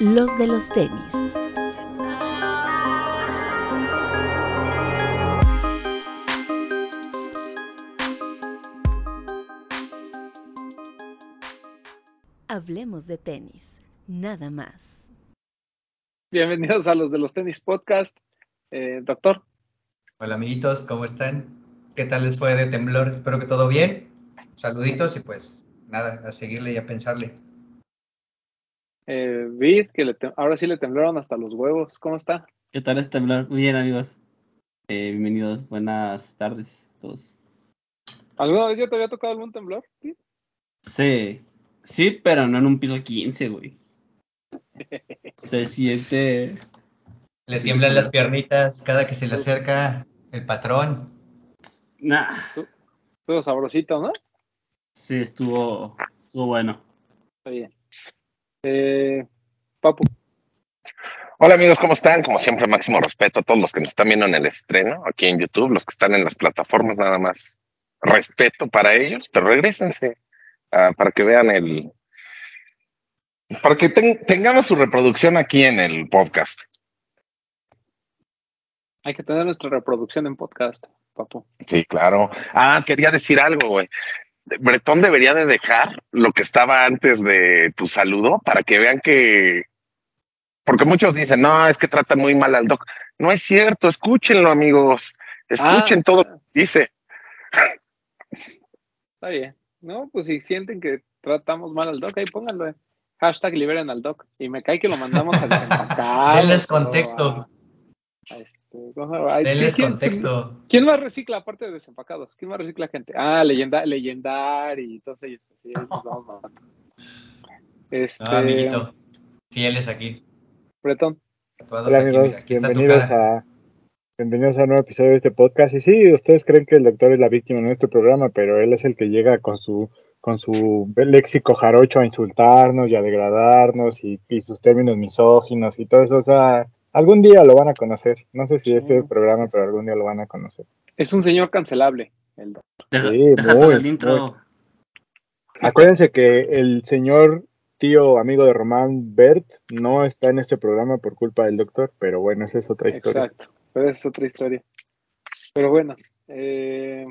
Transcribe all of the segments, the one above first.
los de los tenis. Hablemos de tenis, nada más. Bienvenidos a los de los tenis podcast. Eh, doctor. Hola amiguitos, ¿cómo están? ¿Qué tal les fue de temblor? Espero que todo bien. Saluditos y pues nada, a seguirle y a pensarle. Eh, Vid, que le ahora sí le temblaron hasta los huevos. ¿Cómo está? ¿Qué tal es temblar? Muy bien amigos. Eh, bienvenidos, buenas tardes a todos. ¿Alguna vez ya te había tocado algún temblor? Sí, sí, pero no en un piso 15, güey. Se siente... Le tiemblan las piernitas cada que se le acerca el patrón. Nah. Estuvo sabrosito, ¿no? Sí, estuvo, estuvo bueno. Está bien. Eh, Papu. Hola amigos, ¿cómo están? Como siempre, máximo respeto a todos los que nos están viendo en el estreno, aquí en YouTube, los que están en las plataformas, nada más respeto para ellos, pero regresense ah, para que vean el... Para que tengamos su reproducción aquí en el podcast. Hay que tener nuestra reproducción en podcast, papu. Sí, claro. Ah, quería decir algo, güey. Bretón debería de dejar lo que estaba antes de tu saludo para que vean que, porque muchos dicen, no, es que tratan muy mal al doc. No es cierto, escúchenlo amigos, escuchen ah. todo lo que dice. Está bien, ¿no? Pues si sienten que tratamos mal al doc, ahí pónganlo. Hashtag liberen al doc. Y me cae que lo mandamos a desempacar. Denles contexto. Denles contexto. ¿Quién más recicla aparte de desempacados? ¿Quién más recicla gente? Ah, leyenda, leyendar y todos ellos. Sí, este, ah, amiguito. Fieles aquí. Bretón. Hola amigos, bienvenidos a bienvenidos a un nuevo episodio de este podcast. Y sí, ustedes creen que el doctor es la víctima de nuestro programa, pero él es el que llega con su con su léxico jarocho a insultarnos y a degradarnos y, y sus términos misóginos y todo eso. O sea, Algún día lo van a conocer. No sé si este programa, pero algún día lo van a conocer. Es un señor cancelable. El sí, todo el intro. Acuérdense que el señor tío amigo de Román Bert no está en este programa por culpa del doctor, pero bueno, esa es otra historia. Exacto, pero es otra historia. Pero bueno, eh,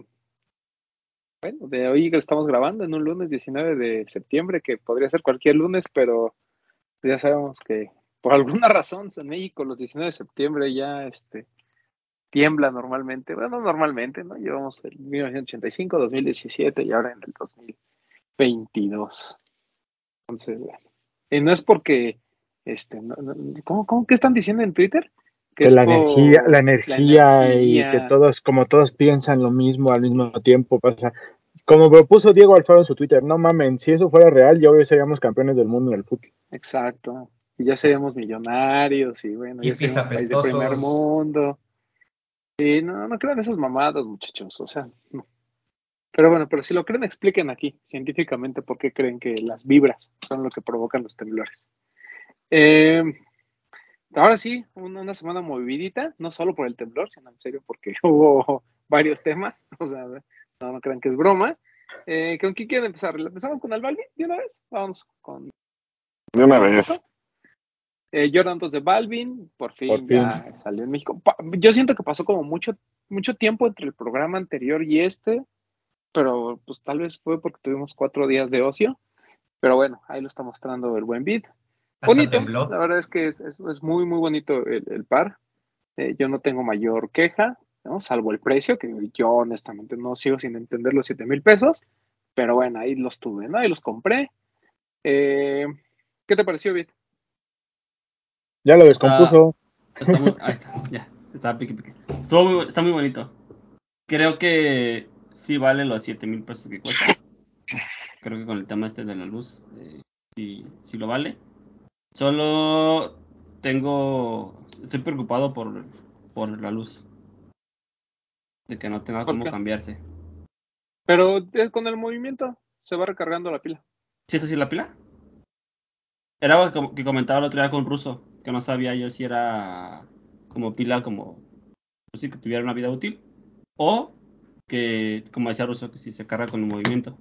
bueno, de hoy que estamos grabando en un lunes 19 de septiembre, que podría ser cualquier lunes, pero ya sabemos que por alguna razón en México los 19 de septiembre ya este, tiembla normalmente. Bueno, normalmente, ¿no? Llevamos el 1985, 2017 y ahora en el 2022. Entonces, bueno. Y no es porque, este, ¿cómo, cómo que están diciendo en Twitter? Que, la, energía, la, energía, y que todos, como todos piensan lo mismo al mismo tiempo, pasa. Como propuso Diego Alfaro en su Twitter, no mamen, si eso fuera real, ya hoy seríamos campeones del mundo en el fútbol. Exacto y ya seríamos millonarios y bueno, ya seríamos país de primer mundo. Y no, no crean esas mamadas, muchachos, o sea, no. Pero bueno, pero si lo creen, expliquen aquí científicamente por qué creen que las vibras son lo que provocan los temblores. Eh, ahora sí, una, semana movidita, no solo por el temblor, sino en serio porque hubo varios temas, o sea, no, no crean que es broma. Eh, ¿Con quién quieren empezar? ¿Empezamos con el Balvin de una vez? Vamos con... De una vez. Eh, Jordan 2 de Balvin, por fin, ya salió en México. Yo siento que pasó como mucho, mucho tiempo entre el programa anterior y este, pero pues tal vez fue porque tuvimos cuatro días de ocio. Pero bueno, ahí lo está mostrando el buen beat. Bonito, la verdad es que es, es, muy, muy bonito el, par. Eh, yo no tengo mayor queja, ¿no? salvo el precio, que yo honestamente no sigo sin entender los 7 mil pesos. Pero bueno, ahí los tuve, ¿no? Ahí los compré. Eh, ¿Qué te pareció, Bit? Ya lo descompuso. Está, muy, ahí está, ya. Está pique, pique. está muy bonito. Creo que sí vale los 7 mil pesos que cuesta. Creo que con el tema este de la luz, eh, sí, sí lo vale. Solo tengo. Estoy preocupado por, por la luz. De que no tenga cómo cambiarse. Pero con el movimiento se va recargando la pila. ¿Sí es así la pila? Era algo que comentaba el otro día con Ruso que no sabía yo si era como pila, como pues sí, que tuviera una vida útil, o que, como decía Russo, que si se carga con el movimiento.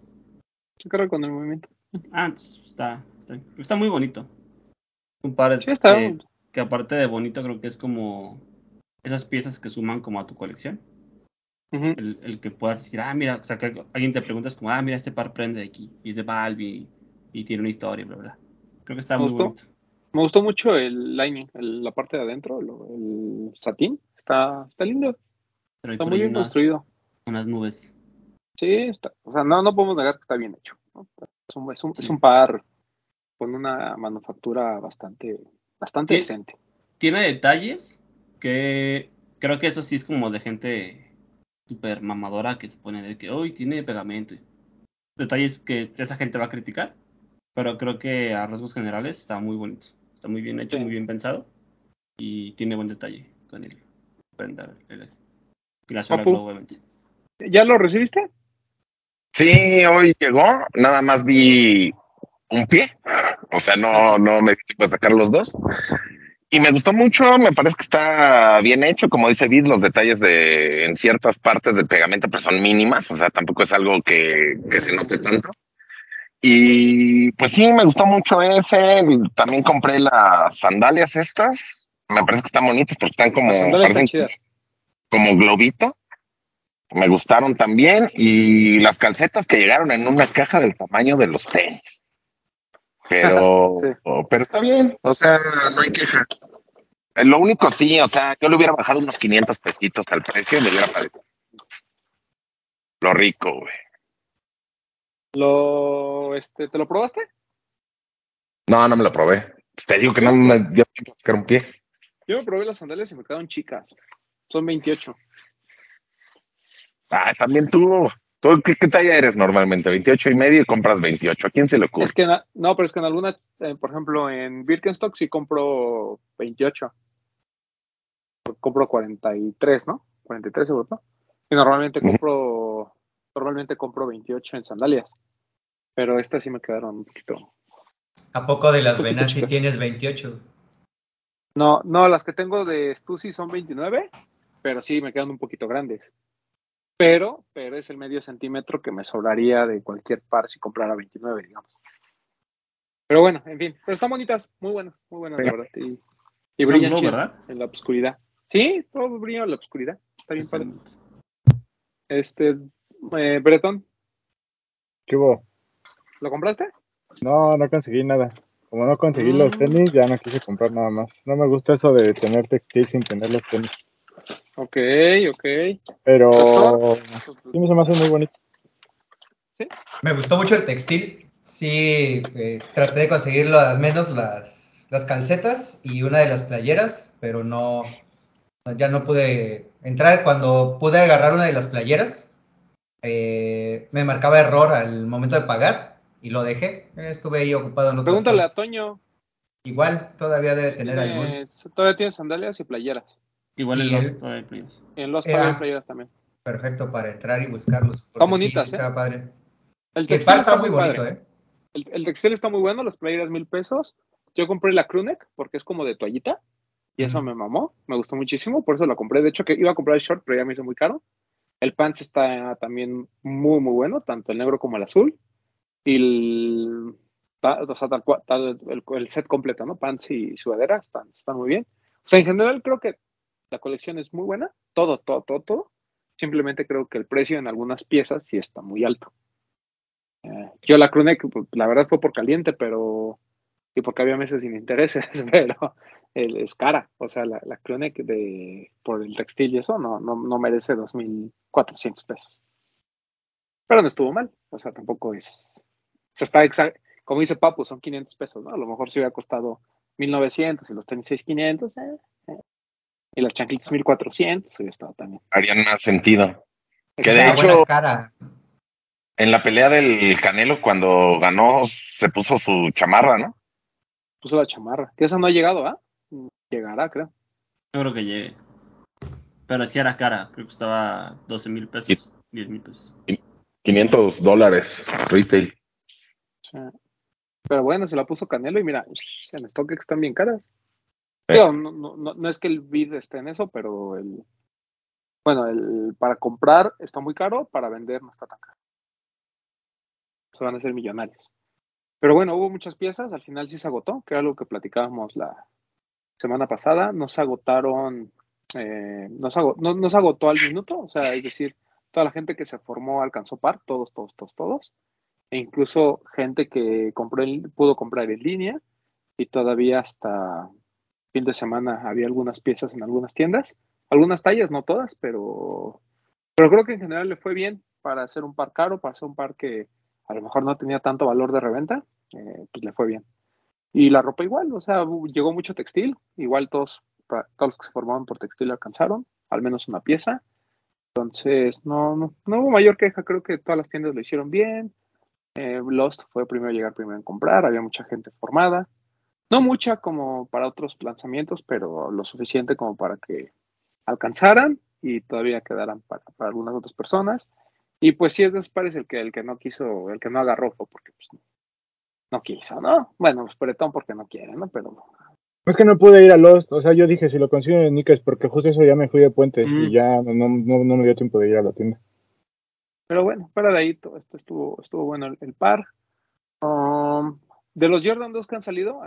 Se carga con el movimiento. Ah, está, está, está muy bonito. Un par Sí, está- que, que aparte de bonito, creo que es como esas piezas que suman como a tu colección. El, el que puedas decir, ah, mira, o sea, que alguien te preguntas como, ah, mira, este par prende de aquí, y es de Valve y, y tiene una historia, bla, bla. Creo que está ¿Te muy bonito. Me gustó mucho el lining, el- la parte de adentro, lo- el satín. Está, está lindo, Pero está muy bien unas, construido. unas nubes. Sí, está, o sea, no, no podemos negar que está bien hecho. ¿no? Es, un, es un- es Sí. un par con una manufactura bastante, bastante decente. Tiene detalles que creo que eso sí es como de gente súper mamadora que se pone de que, hoy tiene pegamento. Detalles que esa gente va a criticar, pero creo que a rasgos generales está muy bonito. Está muy bien hecho, Sí. muy bien pensado y tiene buen detalle con el prenda. el- y la. Glow, obviamente. ¿Ya lo recibiste? Sí, hoy llegó, nada más vi un pie, o sea, no, no me di tiempo de sacar los dos. Y me gustó mucho, me parece que está bien hecho, como dice Vid, los detalles de en ciertas partes del pegamento pues son mínimas, o sea, tampoco es algo que, que se note tanto. Y pues sí, me gustó mucho ese, también compré las sandalias estas, me parece que están bonitas porque están como, están como globito. Me gustaron también. Y las calcetas que llegaron en una caja del tamaño de los tenis. Pero, Sí. pero está bien. O sea, no hay queja. Eh, Lo único sí, o sea, yo le hubiera bajado unos 500 pesitos al precio y me hubiera parecido. Lo rico, güey. Lo, este, ¿Te lo probaste? No, no me lo probé. Te digo que no me dio tiempo sacar un pie. Yo me probé las sandalias y me quedaron chicas. Son 28. Ah, también tú. ¿Tú qué, qué talla eres normalmente? 28 y medio y compras 28. ¿A quién se le ocurre? Es que, no, pero es que en algunas, eh, por ejemplo, en Birkenstock sí compro 28. Compro 43, ¿no? 43 seguro, ¿no? Y normalmente compro, normalmente compro 28 en sandalias. Pero estas sí me quedaron un poquito. ¿A poco de las venas si chica. tienes 28? No, no, las que tengo de Stussy son 29, pero sí me quedan un poquito grandes. Pero, pero es el medio centímetro que me sobraría de cualquier par si comprara 29, digamos. Pero bueno, en fin, pero están bonitas, muy buenas, muy buenas, la verdad. Y, y brillan en la oscuridad. Sí, todo brilla en la oscuridad. Está bien padre. Excelente. Este, eh, Bretón, ¿Qué hubo? ¿lo compraste? No, no conseguí nada. Como no conseguí los Mm. tenis, ya no quise comprar nada más. No me gusta eso de tener textil sin tener los tenis. Ok, ok. Pero sí me se me hace muy bonito. Me gustó mucho el textil. Sí, eh, traté de conseguirlo al menos las, las calcetas y una de las playeras, pero no, ya no pude entrar. Cuando pude agarrar una de las playeras, eh, me marcaba error al momento de pagar y lo dejé. Estuve ahí ocupado en otras Pregúntale a cosas. Toño. Igual, todavía debe tener algún. Todavía tiene sandalias y playeras. Igual en los el- todavía players. En los Eh, todavía playeras también. Perfecto para entrar y buscarlos. Están bonitas, sí ¿eh? padre. El el textil par está está muy padre. bonito, ¿eh? El, el textil está muy bueno, las playeras mil pesos. Yo compré la crewneck porque es como de toallita y eso me mamó, me gustó muchísimo, por eso la compré. De hecho, que iba a comprar el short, pero ya me hizo muy caro. El pants está también muy, muy bueno, tanto el negro como el azul. Y el, o sea, tal el, set completo, ¿no? Pants y sudadera están, están muy bien. O sea, en general creo que la colección es muy buena, todo, todo, todo, todo. Simplemente creo que el precio en algunas piezas sí está muy alto. Eh, yo la crewneck, pues, la verdad fue por caliente, pero y porque había meses sin intereses, pero el- es cara. O sea, la, la crewneck de, por el textil y eso no, no, no merece 2.400 pesos. Pero no estuvo mal. O sea, tampoco es. O sea, está exa- como dice Papu, son 500 pesos, ¿no? A lo mejor si hubiera costado 1.900 y los tenis 6.500, eh, eh, y las chanclitas 1.400, hubiera estado también. Harían más sentido. Que de Exacto. hecho- cara. En la pelea del Canelo, cuando ganó, se puso su chamarra, ¿no? Puso la chamarra. Que esa no ha llegado, ¿ah? Llegará, creo. Yo creo que llegue. Pero sí era cara, creo que costaba 12 mil pesos, 10 mil pesos. 500 dólares retail. Sí. Pero bueno, se la puso Canelo y mira, en StockX están bien caras. Digo, no, no, no- no es que el bid esté en eso, pero el bueno, el para comprar está muy caro, para vender no está tan caro. Se van a ser millonarios. Pero bueno, hubo muchas piezas, al final sí se agotó, que era algo que platicábamos la semana pasada. No se agotaron, eh, no, se agotó, no, se agotó al minuto, o sea, es decir, toda la gente que se formó alcanzó par, todos, todos, todos, todos. E incluso gente que compró pudo comprar en línea y todavía hasta fin de semana había algunas piezas en algunas tiendas. Algunas tallas, no todas, pero, pero creo que en general le fue bien para hacer un par caro, para hacer un par que a lo mejor no tenía tanto valor de reventa, eh, pues le fue bien. Y la ropa igual, o sea, llegó mucho textil, igual todos, todos los que se formaron por textil alcanzaron, al menos una pieza. Entonces, no, no, no hubo mayor queja, creo que todas las tiendas lo hicieron bien. Eh, Lost fue primero llegar, primero en comprar, había mucha gente formada. No mucha como para otros lanzamientos, pero lo suficiente como para que alcanzaran y todavía quedaran para, para algunas otras personas. Y pues sí es pares el que, el que no quiso, el que no agarró porque pues, no quiso, ¿no? Bueno, pues Bretón porque no quiere, ¿no? Pero es que no pude ir a Lost, o sea, yo dije, si lo consigo en Nickes, porque justo eso ya me fui de puente y mm. ya no, no, no, me dio tiempo de ir a la tienda. Pero bueno, para de ahí, todo esto estuvo, estuvo bueno el, par. Um, de los Jordan 2 que han salido,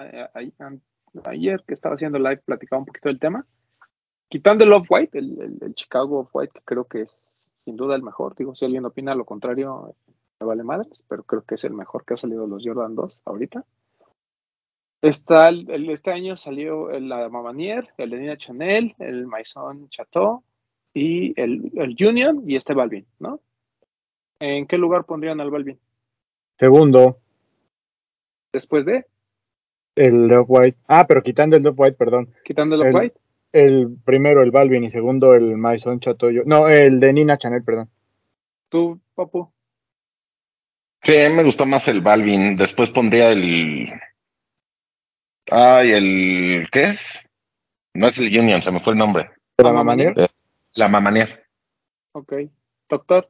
ayer que estaba haciendo live platicaba un poquito del tema. Quitando el Off-White, el, Chicago Off-White, que creo que es sin duda el mejor. Digo, si alguien opina lo contrario, me vale madres, pero creo que es el mejor que ha salido los Jordan 2 ahorita. Está el, este año salió el, la Mamanier, el de Nina Chanel, el Maison Chateau y el, el Union y este Balvin, ¿no? ¿En qué lugar pondrían al Balvin? Segundo. ¿Después de? El Love White. Ah, pero quitando el Love White, perdón. ¿Quitando el Love White? El primero el Balvin y segundo el Maison Chatoyo. No, el de Nina Chanel, perdón. ¿Tú, Papu? Sí, me gustó más el Balvin. Después pondría el. Ay, el. ¿Qué es? No es el Union, se me fue el nombre. ¿La Mamanier? La Mamanier. Ok. Doctor.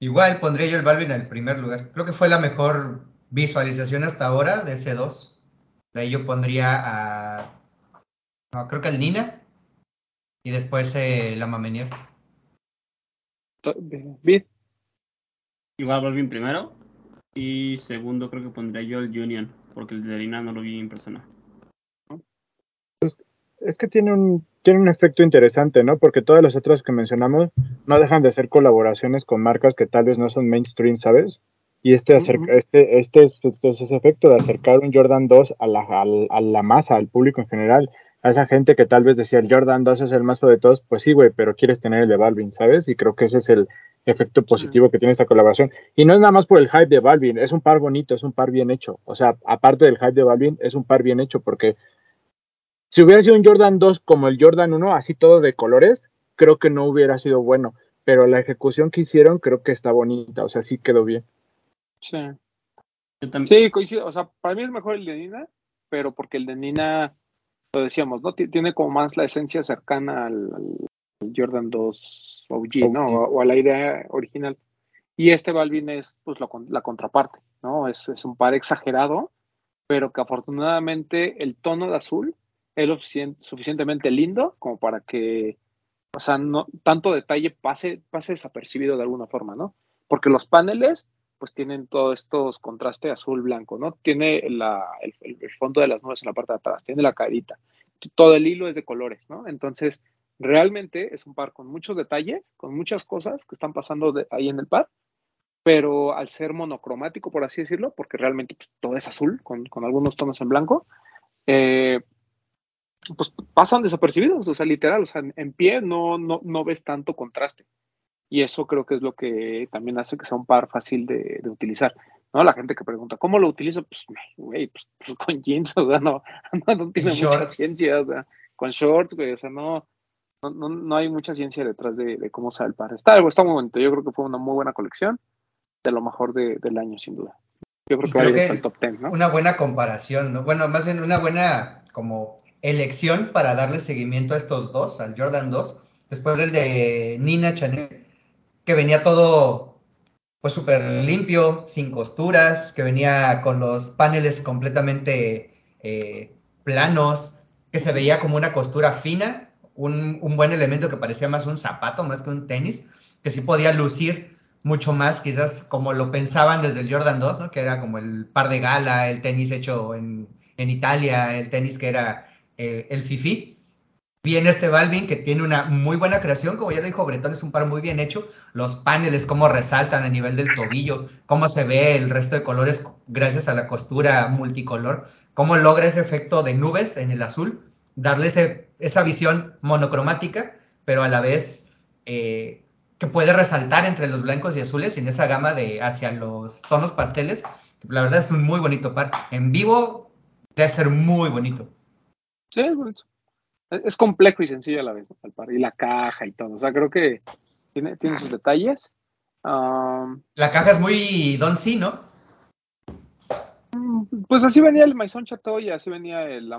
Igual pondría yo el Balvin en el primer lugar. Creo que fue la mejor visualización hasta ahora de ese 2. De ahí yo pondría a. No, creo que al Nina. Y después eh, la Mamenier. Bien. Igual Balvin primero. Y segundo creo que pondría yo el Union. Porque el de Nina no lo vi en persona. Es que tiene un tiene un efecto interesante, ¿no? Porque todas las otras que mencionamos no dejan de ser colaboraciones con marcas que tal vez no son mainstream, ¿sabes? Y este, este, este, es, este ese efecto de acercar un Jordan 2 a la, a, la masa, al público en general, a esa gente que tal vez decía el Jordan 2 es el más de todos, pues sí, güey, pero quieres tener el de Balvin, ¿sabes? Y creo que ese es el efecto positivo que tiene esta colaboración. Y no es nada más por el hype de Balvin, es un par bonito, es un par bien hecho. O sea, aparte del hype de Balvin, es un par bien hecho porque si hubiera sido un Jordan 2 como el Jordan 1, así todo de colores, creo que no hubiera sido bueno. Pero la ejecución que hicieron creo que está bonita, o sea, sí quedó bien. Sí. Sí, coincido. O sea, para mí es mejor el de Nina, pero porque el de Nina, lo decíamos, ¿no? Tiene como más la esencia cercana al, Jordan 2 OG, ¿no? O, a la idea original. Y este Balvin es pues la contraparte, ¿no? Es, es un par exagerado, pero que afortunadamente el tono de azul es lo suficientemente lindo como para que, o sea, no tanto detalle pase, pase desapercibido de alguna forma, ¿no? Porque los paneles, pues tienen todos estos contrastes azul-blanco, ¿no? Tiene la, el, fondo de las nubes en la parte de atrás, tiene la carita, todo el hilo es de colores, ¿no? Entonces, realmente es un par con muchos detalles, con muchas cosas que están pasando ahí en el par, pero al ser monocromático, por así decirlo, porque realmente pues, todo es azul, con, con, algunos tonos en blanco, eh, pues pasan desapercibidos, o sea, literal, o sea, en pie no, no, no ves tanto contraste. Y eso creo que es lo que también hace que sea un par fácil de, utilizar. ¿no? La gente que pregunta, ¿cómo lo utilizo? Pues, güey, pues, pues, con jeans, o sea, no, no, tiene mucha ciencia, o sea, con shorts, güey, o sea, no, no, no, hay mucha ciencia detrás de, cómo sale el par. Está, está muy bonito, yo creo que fue una muy buena colección, de lo mejor del año, sin duda. Yo creo que ir al top 10, ¿no? Una buena comparación, ¿no? Bueno, más bien una buena como elección para darle seguimiento a estos dos, al Jordan 2, después del de Nina Chanel, que venía todo pues súper limpio, sin costuras, que venía con los paneles completamente eh, planos, que se veía como una costura fina, un, buen elemento que parecía más un zapato, más que un tenis, que sí podía lucir mucho más quizás como lo pensaban desde el Jordan 2, ¿no? Que era como el par de gala, el tenis hecho en, Italia, el tenis que era eh, el Fifi. Viene este Balvin que tiene una muy buena creación, como ya dijo Bretón, es un par muy bien hecho. Los paneles, cómo resaltan a nivel del tobillo, cómo se ve el resto de colores gracias a la costura multicolor, cómo logra ese efecto de nubes en el azul, darle esa visión monocromática, pero a la vez eh, que puede resaltar entre los blancos y azules en esa gama de hacia los tonos pasteles. La verdad es un muy bonito par. En vivo debe ser muy bonito. Sí, es bonito. Es complejo y sencillo a la vez, el par. Y la caja y todo. O sea, creo que tiene, tiene sus detalles. la caja es muy Don C, ¿no? Pues así venía el Maison Chateau y así venía el La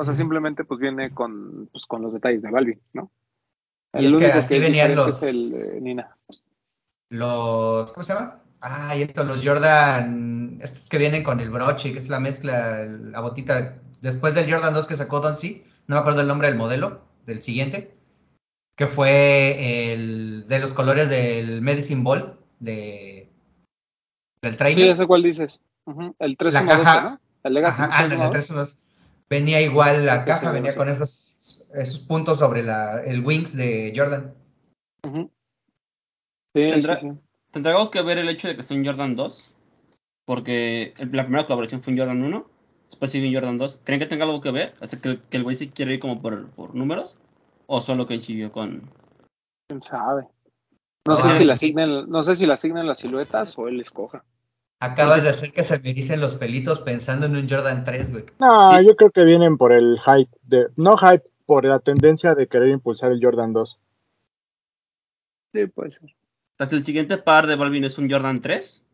O sea, simplemente pues viene con, pues, con los detalles de Balvin, ¿no? y es que así venían los. el, Nina. Los. ¿Cómo se llama? Ah, y esto, los Jordan. Estos que vienen con el broche, que es la mezcla, la botita. Después del Jordan 2 que sacó Don C, no me acuerdo el nombre del modelo, del siguiente. Que fue el de los colores del Medicine Ball de, del trainer. Sí, ese cuál dices. El 3 la caja, ¿no? El Legacy. Ajá, el 3 Venía igual la caja, venía con esos esos puntos sobre la, el Wings de Jordan. ¿Tendrá, ¿Tendrá algo que ver el hecho de que sea un Jordan 2? Porque la primera colaboración fue un Jordan 1, después sigue un Jordan 2. ¿Creen que tenga algo que ver? ¿O que, que el güey sí quiere ir como por, por números? ¿O solo coincidió con...? ¿Quién sabe? No, sé, si le asignen, no sé si le asignan las siluetas o él escoja. Acabas de hacer que se me dicen los pelitos pensando en un Jordan 3, güey. No, yo creo que vienen por el hype. De, no hype, por la tendencia de querer impulsar el Jordan 2. Sí, puede ser. Hasta el siguiente par de Balvin es un Jordan 3.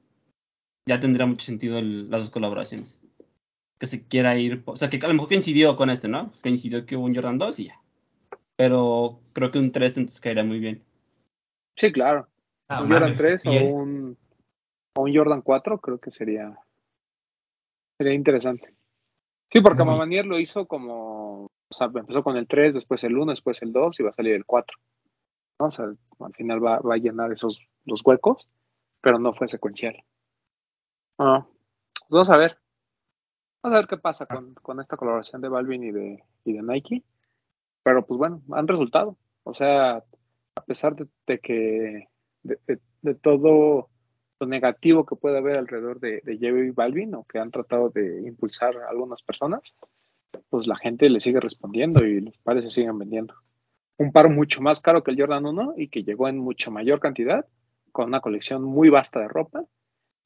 Ya tendría mucho sentido las dos colaboraciones. Que se quiera ir. O sea, que a lo mejor coincidió con este, ¿no? Coincidió que hubo un Jordan 2 y ya. Pero creo que un 3 entonces caería muy bien. Sí, claro. Ah, un Jordan 3 o un, o un Jordan 4 creo que sería. Sería interesante. Sí, porque Mamanier lo hizo como o sea, empezó con el 3, después el 1, después el 2 y va a salir el 4. ¿no? O sea, al final va, a llenar esos los huecos, pero no fue secuencial. Ah, pues vamos a ver. Vamos a ver qué pasa con, esta colaboración de Balvin y de, y de Nike. Pero pues bueno, han resultado. O sea, a pesar de, que de, todo lo negativo que puede haber alrededor de, de y Balvin o que han tratado de impulsar a algunas personas, pues la gente le sigue respondiendo y los pares se siguen vendiendo. Un par mucho más caro que el Jordan 1 y que llegó en mucho mayor cantidad, con una colección muy vasta de ropa.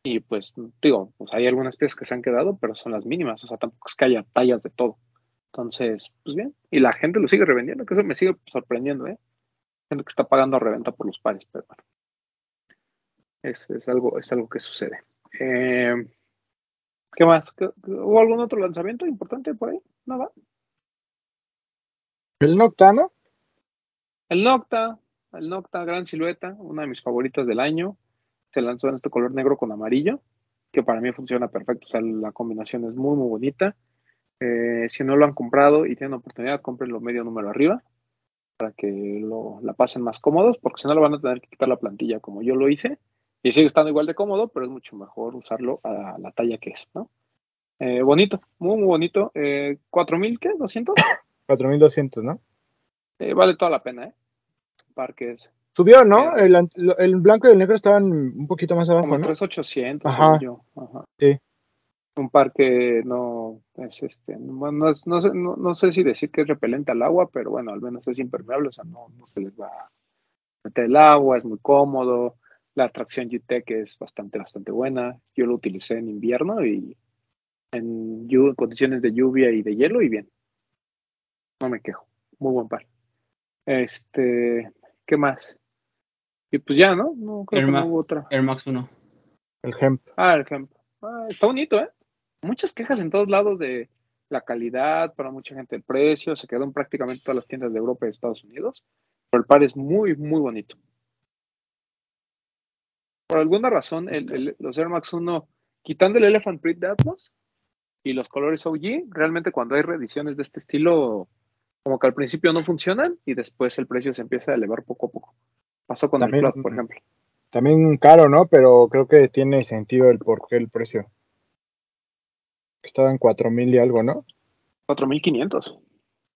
Y pues, digo, pues hay algunas piezas que se han quedado, pero son las mínimas, o sea, tampoco es que haya tallas de todo. Entonces, pues bien, y la gente lo sigue revendiendo, que eso me sigue sorprendiendo, ¿eh? Gente que está pagando a reventa por los pares, pero bueno. Es, es algo, es algo que sucede. Eh, ¿Qué más? ¿Hubo algún otro lanzamiento importante por ahí? ¿No ¿El Nocta, no? El Nocta, el Nocta, gran silueta, una de mis favoritas del año. Se lanzó en este color negro con amarillo, que para mí funciona perfecto. O sea, la combinación es muy, muy bonita. Eh, si no lo han comprado y tienen oportunidad, cómprenlo medio número arriba para que lo, la pasen más cómodos, porque si no lo van a tener que quitar la plantilla como yo lo hice y sigue estando igual de cómodo, pero es mucho mejor usarlo a la talla que es, ¿no? Eh, bonito, muy, muy bonito. Eh, ¿4000 qué? ¿200? 4200, ¿no? Eh, vale toda la pena, ¿eh? Parques. Subió, ¿no? El, el, blanco y el negro estaban un poquito más abajo, Como ¿no? 3800, Ajá. yo. Ajá. Sí. Un parque no es este, no, no, sé, no, sé si decir que es repelente al agua, pero bueno, al menos es impermeable, o sea, no, no se les va a meter el agua, es muy cómodo la atracción GTEC es bastante, bastante buena. Yo lo utilicé en invierno y en, condiciones de lluvia y de hielo y bien. No me quejo. Muy buen par. Este, ¿qué más? Y pues ya, ¿no? No creo que no hubo otra. Air Max 1. El Hemp. Ah, el Hemp. Ah, está bonito, ¿eh? Muchas quejas en todos lados de la calidad, para mucha gente el precio, se quedó en prácticamente todas las tiendas de Europa y de Estados Unidos, pero el par es muy, muy bonito por alguna razón, el, los Air Max 1, quitando el Elephant Print de Atmos y los colores OG, realmente cuando hay reediciones de este estilo, como que al principio no funcionan y después el precio se empieza a elevar poco a poco. Pasó con el Plot, por ejemplo. También caro, ¿no? Pero creo que tiene sentido el por qué el precio. Estaba en 4000 y algo, ¿no? 4500.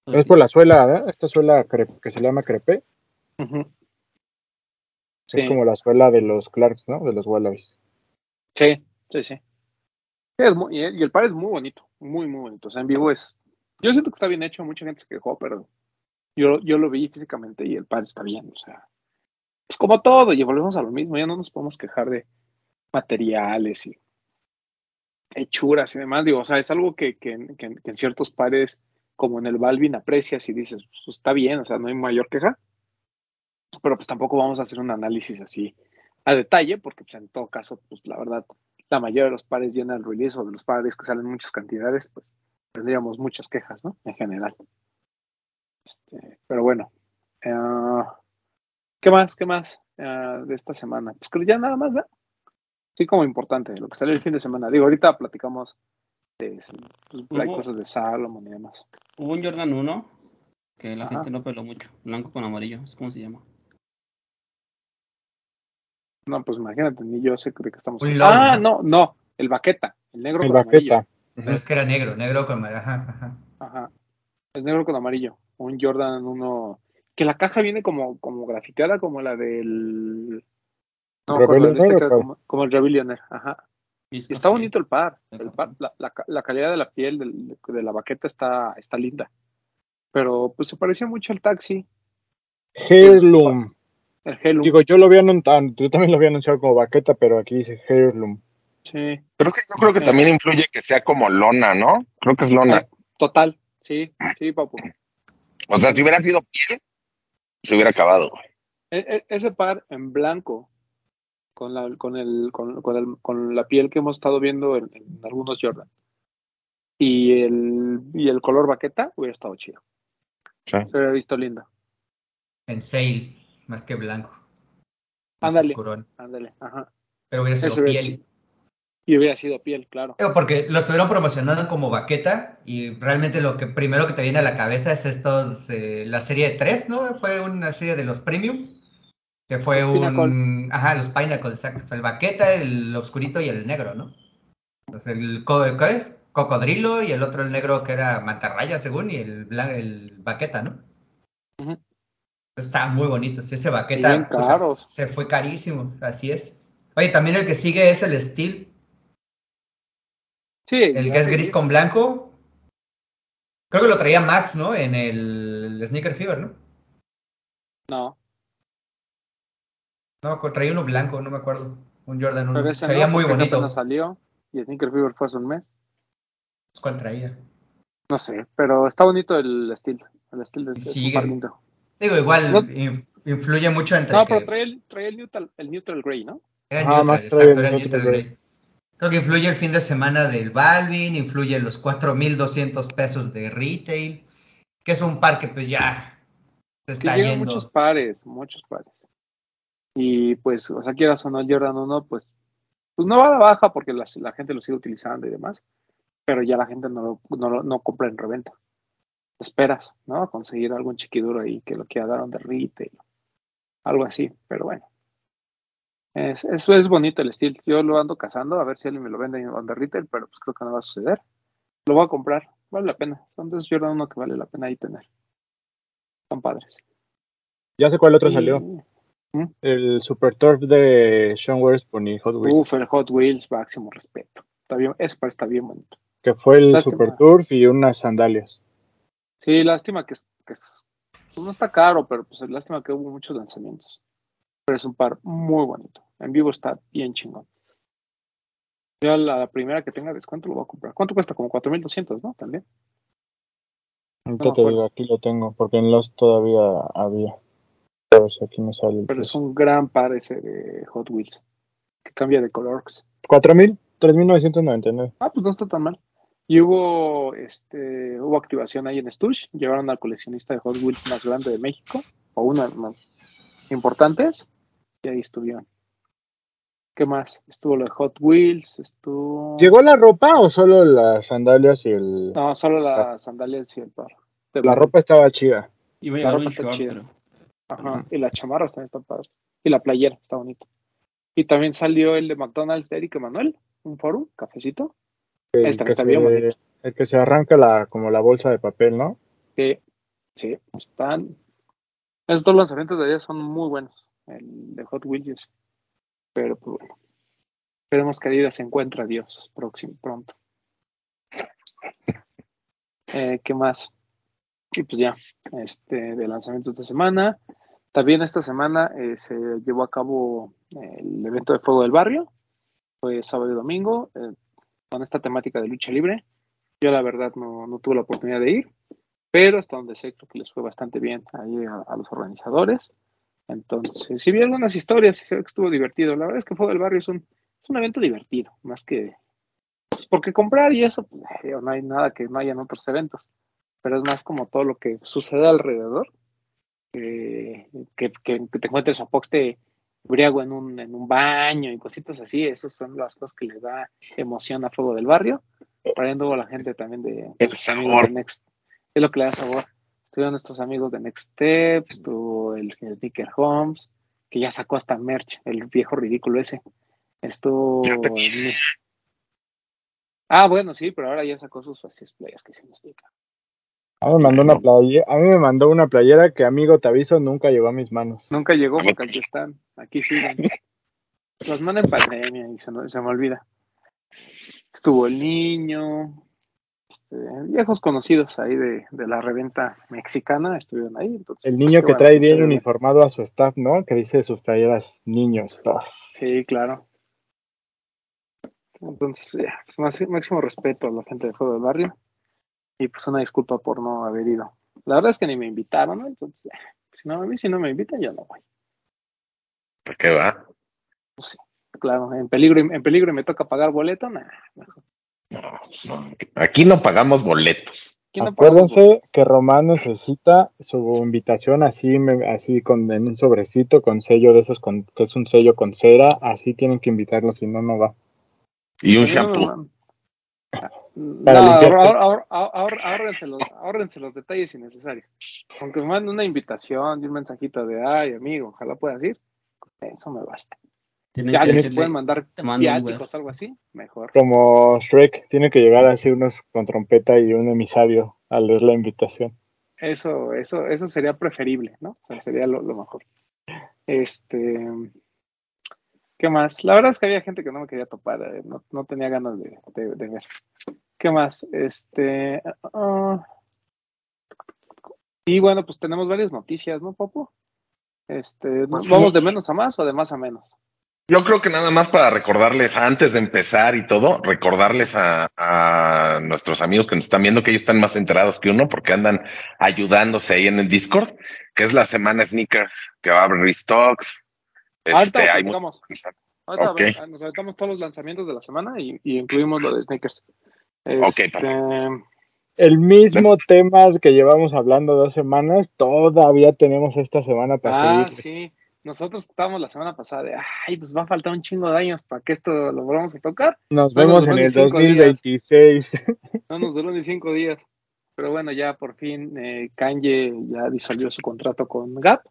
Es por la suela, ¿verdad? Esta suela que se llama crepe. Es como la suela de los Clarks, ¿no? De los Wallabies. Sí, sí, sí. y el par es muy bonito, muy, muy bonito. O sea, en vivo es. Yo siento que está bien hecho, mucha gente se quejó, pero yo, yo lo vi físicamente y el par está bien. O sea, es como todo, y volvemos a lo mismo. Ya no nos podemos quejar de materiales y hechuras y demás. Digo, o sea, es algo que, que, que, en ciertos pares, como en el Balvin, aprecias y dices, pues está bien, o sea, no hay mayor queja. Pero pues tampoco vamos a hacer un análisis así a detalle, porque pues en todo caso, pues la verdad, la mayoría de los pares llena el release o de los pares que salen muchas cantidades, pues tendríamos muchas quejas, ¿no? En general. Este, pero bueno. Eh, ¿Qué más? ¿Qué más eh, de esta semana? Pues que ya nada más, ¿verdad? Sí, como importante, lo que salió el fin de semana. Digo, ahorita platicamos de pues, hay cosas de Salomon y demás. Hubo un Jordan 1 que la gente no peló mucho, blanco con amarillo, es como se llama. No, pues imagínate, ni yo sé de qué estamos hablando. Ah, no, no, el baqueta, el negro con amarillo. Pero es que era negro, negro con amarillo. Ajá, ajá. Ajá. El negro con amarillo. Un Jordan 1. Que la caja viene como, como grafiteada, como la del. No, este como, como, el Rebellioner. Ajá. Y está bonito el par. El par la, la, la, calidad de la piel del, de la baqueta está, está linda. Pero pues se parecía mucho al taxi. Heirloom. Digo, yo lo había anunciado, yo también lo había anunciado como baqueta, pero aquí dice Heirloom. Sí. Pero es que yo creo que también influye que sea como lona, ¿no? Creo que es lona. Ah, total, sí, sí, papu. O sea, si hubiera sido piel, se hubiera acabado. E, e, ese par en blanco, con la, con el, con, con, el, con la piel que hemos estado viendo en, algunos Jordan, y el, y el color baqueta, hubiera estado chido. Se hubiera visto lindo. En sale más que blanco. Ándale. Ándale, ajá. Pero hubiera sido piel. Y hubiera sido piel, claro. Porque lo estuvieron promocionando como baqueta y realmente lo que primero que te viene a la cabeza es estos, eh, la serie 3, ¿no? Fue una serie de los premium, que fue un... Ajá, los Pinnacle, exacto. Fue el baqueta, el oscurito y el negro, ¿no? Entonces, el, ¿qué es? Cocodrilo y el otro el negro que era mantarraya, según, y el, el baqueta, ¿no? Ajá. Está muy bonito. Ese baqueta se fue carísimo, así es. Oye, también el que sigue es el Steel. Sí. El que es gris con blanco. Creo que lo traía Max, ¿no? En el Sneaker Fever, ¿no? No. No, traía uno blanco, no me acuerdo. Un Jordan 1. Se veía muy bonito. salió y Sneaker Fever fue hace un mes. ¿Cuál traía? No sé, pero está bonito el Steel. El Steel es, Sigue. Digo, igual influye mucho entre. No, pero trae el, trae el, neutral, el neutral gray, ¿no? Era el neutral, exacto, era el neutral gray. Creo que influye el fin de semana del Balvin, influye los 4.200 pesos de retail, que es un par que pues ya se está que yendo. muchos pares, muchos pares. Y pues, o sea, quieras o no, Jordan 1, pues, pues no va a la baja porque la, la, gente lo sigue utilizando y demás, pero ya la gente no, no, no compra en reventa esperas, ¿no? Conseguir algún chiquiduro ahí que lo quiera dar the retail, algo así, pero bueno. eso es bonito el estilo. Yo lo ando cazando, a ver si alguien me lo vende the retail, pero pues creo que no va a suceder. Lo voy a comprar, vale la pena. Son dos Jordan uno que vale la pena ahí tener. Son padres. Ya sé cuál otro salió. ¿Mm? El Super Turf de Sean Worspoon y Hot Wheels. Uf, el Hot Wheels, máximo respeto. Está bien, ese está bien bonito. Que fue el Super Turf y unas sandalias. Sí, lástima que, que pues, no está caro, pero pues lástima que hubo muchos lanzamientos. Pero es un par muy bonito. En vivo está bien chingón. Ya la, primera que tenga descuento lo voy a comprar. ¿Cuánto cuesta? Como 4.200, ¿no? También. Ahorita te digo, aquí lo tengo, porque en los todavía había. Pero aquí me sale. Pero es un gran par ese de Hot Wheels, que cambia de colors. ¿4.000? 3.999. Ah, pues no está tan mal. Y hubo, este, hubo activación ahí en Stush, llevaron al coleccionista de Hot Wheels más grande de México, o una más importantes, y ahí estuvieron. ¿Qué más? Estuvo lo de Hot Wheels, estuvo... ¿Llegó la ropa o solo las sandalias y el...? No, solo las sandalias y el par. La ropa estaba chida. Y la ropa está chida. Ajá, y las chamarras también están padres. Y la playera está bonita. Y también salió el de McDonald's de Eric Emanuel, un forum, cafecito. El que, se, el que se arranca la, como la bolsa de papel, ¿no? Sí, sí, están. Estos lanzamientos de día son muy buenos, el de Hot Wheels. Pero pues bueno, esperemos que Adidas se encuentre Dios próximo, pronto. Eh, ¿Qué más? Y pues ya, este, de lanzamientos de semana. También esta semana eh, se llevó a cabo el evento de Fuego del Barrio. Fue sábado y domingo, eh, con esta temática de lucha libre. Yo la verdad no, no, tuve la oportunidad de ir, pero hasta donde sé creo que les fue bastante bien ahí a, los organizadores. Entonces, si vi algunas historias y se que estuvo divertido. La verdad es que Fuego del Barrio es un, es un evento divertido, más que... Pues porque comprar y eso, pues, no hay nada que no haya en otros eventos, pero es más como todo lo que sucede alrededor que, que, te encuentres a Poxte briago en un, en un baño y cositas así, esas son las cosas que le da emoción a Fuego del Barrio, trayendo a la gente también de, el sabor. Next, es lo que le da sabor. Estuvieron nuestros amigos de Next Step, estuvo el Sneaker Homes, que ya sacó hasta merch, el viejo ridículo ese. Estuvo. Ah, bueno, sí, pero ahora ya sacó sus facias playas que significa. A mí me mandó una playera, a mí me mandó una playera que amigo te aviso nunca llegó a mis manos. Nunca llegó porque aquí están, aquí siguen. Los mandan en pandemia y se, me olvida. Estuvo el niño, este, viejos conocidos ahí de, la reventa mexicana estuvieron ahí. el niño que trae bien uniformado a su staff, ¿no? Que dice sus playeras niños. Sí, claro. Entonces, ya, pues, máximo respeto a la gente de Fuego del Barrio. Y pues una disculpa por no haber ido. La verdad es que ni me invitaron, ¿no? Entonces, si no, a mí si no me invitan, yo no voy. ¿Por qué va? Pues sí, claro, en peligro, en peligro y me toca pagar boleto, nada. Pues no, aquí no pagamos boletos. Acuérdense que Román necesita su invitación así, así con en un sobrecito con sello de esos, con, que es un sello con cera, así tienen que invitarlo, si no, no va. Y un shampoo. No, ahórrense los, detalles innecesarios. Aunque me manden una invitación y un mensajito de, ay, amigo, ojalá puedas ir, eso me basta. Ya que se pueden mandar viáticos, algo así, mejor. Como Shrek, tiene que llegar así unos con trompeta y un emisario a leer la invitación. Eso, eso, eso sería preferible, ¿no? O sea, sería lo mejor. Este, ¿Qué más? La verdad es que había gente que no me quería topar, eh, no, tenía ganas de, ver. ¿Qué más? Este. Ah, y bueno, pues tenemos varias noticias, ¿no, Popo? Este, ¿Vamos de menos a más o de más a menos? Yo creo que nada más para recordarles, antes de empezar y todo, recordarles a, a, nuestros amigos que nos están viendo que ellos están más enterados que uno porque andan ayudándose ahí en el Discord, que es la semana Sneakers, que va a abrir restocks, este, hay nos aventamos todos los lanzamientos de la semana y, incluimos lo de sneakers. Este, el mismo tema que llevamos hablando dos semanas, todavía tenemos esta semana para ah, sí. Nosotros estábamos la semana pasada de, ay, pues va a faltar un chingo de años para que esto lo volvamos a tocar. Nos vemos en el 2026. No nos duró ni cinco días. Pero bueno, ya por fin eh, Kanye ya disolvió su contrato con Gap.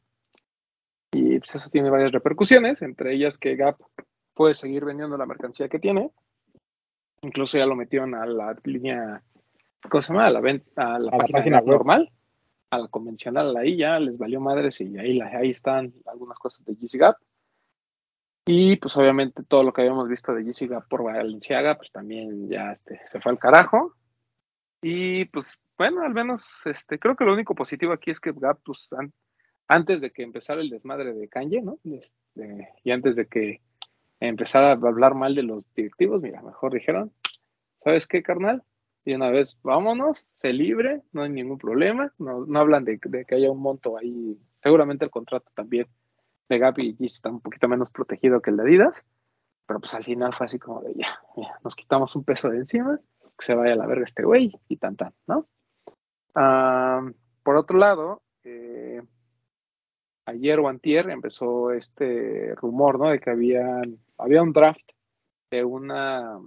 Y pues eso tiene varias repercusiones, entre ellas que Gap puede seguir vendiendo la mercancía que tiene. Incluso ya lo metieron a la línea, ¿cómo se llama? A la, venta, a la página, normal, a la convencional, ahí ya les valió madres y ahí, ahí están algunas cosas de GC Gap. Y pues obviamente todo lo que habíamos visto de GC Gap por Valenciaga, pues también ya este, se fue al carajo. Y pues bueno, al menos este, creo que lo único positivo aquí es que Gap pues, antes de que empezara el desmadre de Kanye, ¿no? Este, y antes de que empezara a hablar mal de los directivos, mira, mejor dijeron, ¿sabes qué, carnal? Y una vez, vámonos, se libre, no hay ningún problema, no, hablan de, que haya un monto ahí, seguramente el contrato también de Gaby y está un poquito menos protegido que el de Adidas, pero pues al final fue así como de ya, nos quitamos un peso de encima, que se vaya a la verga este güey y tan tan, ¿no? Ah, por otro lado, ayer o antier empezó este rumor, ¿no? De que había, había un draft de una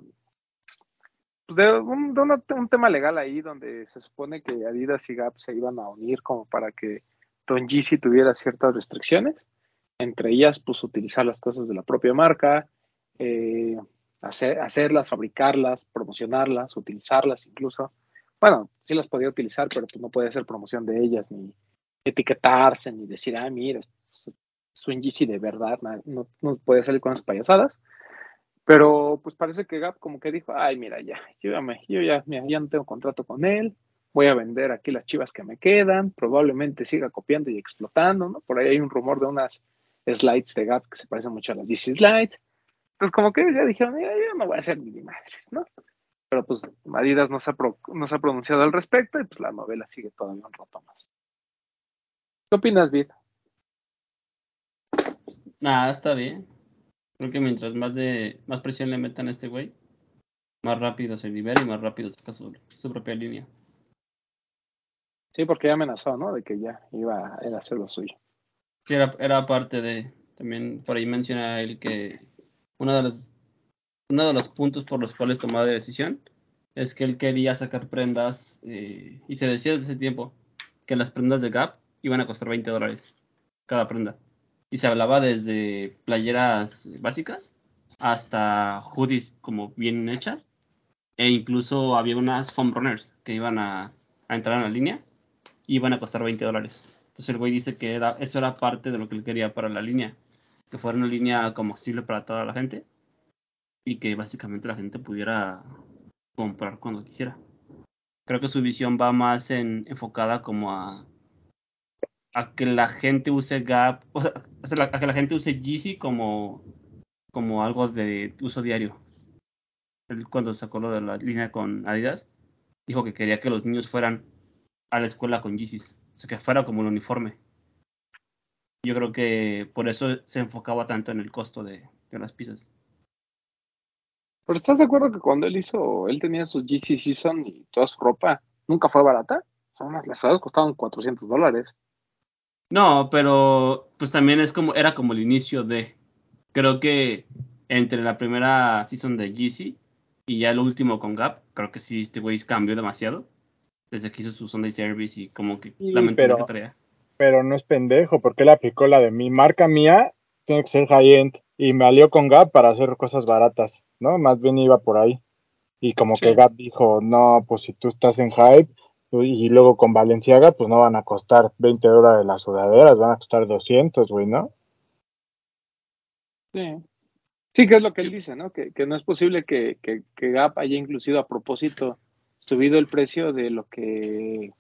de, un, tema legal ahí donde se supone que Adidas y Gap se iban a unir como para que Don Yeezy tuviera ciertas restricciones Entre ellas, pues utilizar las cosas de la propia marca, eh, hacer, hacerlas, fabricarlas, promocionarlas, utilizarlas incluso. Bueno, sí las podía utilizar, pero pues no puede hacer promoción de ellas, ni etiquetarse, ni decir, ah, mira, es un Yeezy de verdad, no, no puede salir con esas payasadas. Pero pues parece que Gap como que dijo, ay, mira, ya, yo ya, me, yo ya, ya no tengo contrato con él, voy a vender aquí las chivas que me quedan, probablemente siga copiando y explotando, ¿no? Por ahí hay un rumor de unas slides de Gap que se parecen mucho a las DC Slides. Entonces como que ya dijeron, ya, yo no voy a hacer ni madres, ¿no? Pero pues Adidas no se, ha no se ha pronunciado al respecto y pues la novela sigue todavía un rato más. ¿Qué opinas, Vid? Nada, está bien. Creo que mientras más de más presión le metan a este güey, más rápido se libera y más rápido saca su, su propia línea. Sí, porque ya amenazó, ¿no? De que ya iba a hacer lo suyo. Sí, era, era parte de. También por ahí menciona él que uno de los, uno de los puntos por los cuales tomó la decisión es que él quería sacar prendas eh, y se decía desde ese tiempo que las prendas de Gap iban a costar 20 dólares cada prenda. Y se hablaba desde playeras básicas hasta hoodies como bien hechas e incluso había unas foam runners que iban a, a entrar en la línea y iban a costar 20 dólares. Entonces el güey dice que era, eso era parte de lo que él quería para la línea, que fuera una línea como accesible para toda la gente y que básicamente la gente pudiera comprar cuando quisiera. Creo que su visión va más en, enfocada como a, a que la gente use Gap, o sea, a que la gente use Yeezy como, como algo de uso diario. Él cuando sacó lo de la línea con Adidas, dijo que quería que los niños fueran a la escuela con Yeezys o sea, que fuera como el uniforme. Yo creo que por eso se enfocaba tanto en el costo de, las piezas. Pero ¿estás de acuerdo que cuando él hizo, él tenía sus GC Season y toda su ropa, nunca fue barata? Las cosas costaban 400 dólares. No, pero pues también es como, era como el inicio de, creo que entre la primera season de GC y ya el último con Gap, creo que sí, este güey cambió demasiado desde que hizo su Sunday Service y como que la mentalidad que traía. Pero no es pendejo, porque él aplicó la de mi marca mía, tiene que ser high-end, y me alió con Gap para hacer cosas baratas, ¿no? Más bien iba por ahí. Y como que Gap dijo, no, pues si tú estás en hype, y luego con Valenciaga, pues no van a costar 20 dólares las sudaderas, van a costar 200, güey, ¿no? Sí. Sí, que es lo que él dice, ¿no? Que, no es posible que, que, que Gap haya inclusive a propósito subido el precio de lo que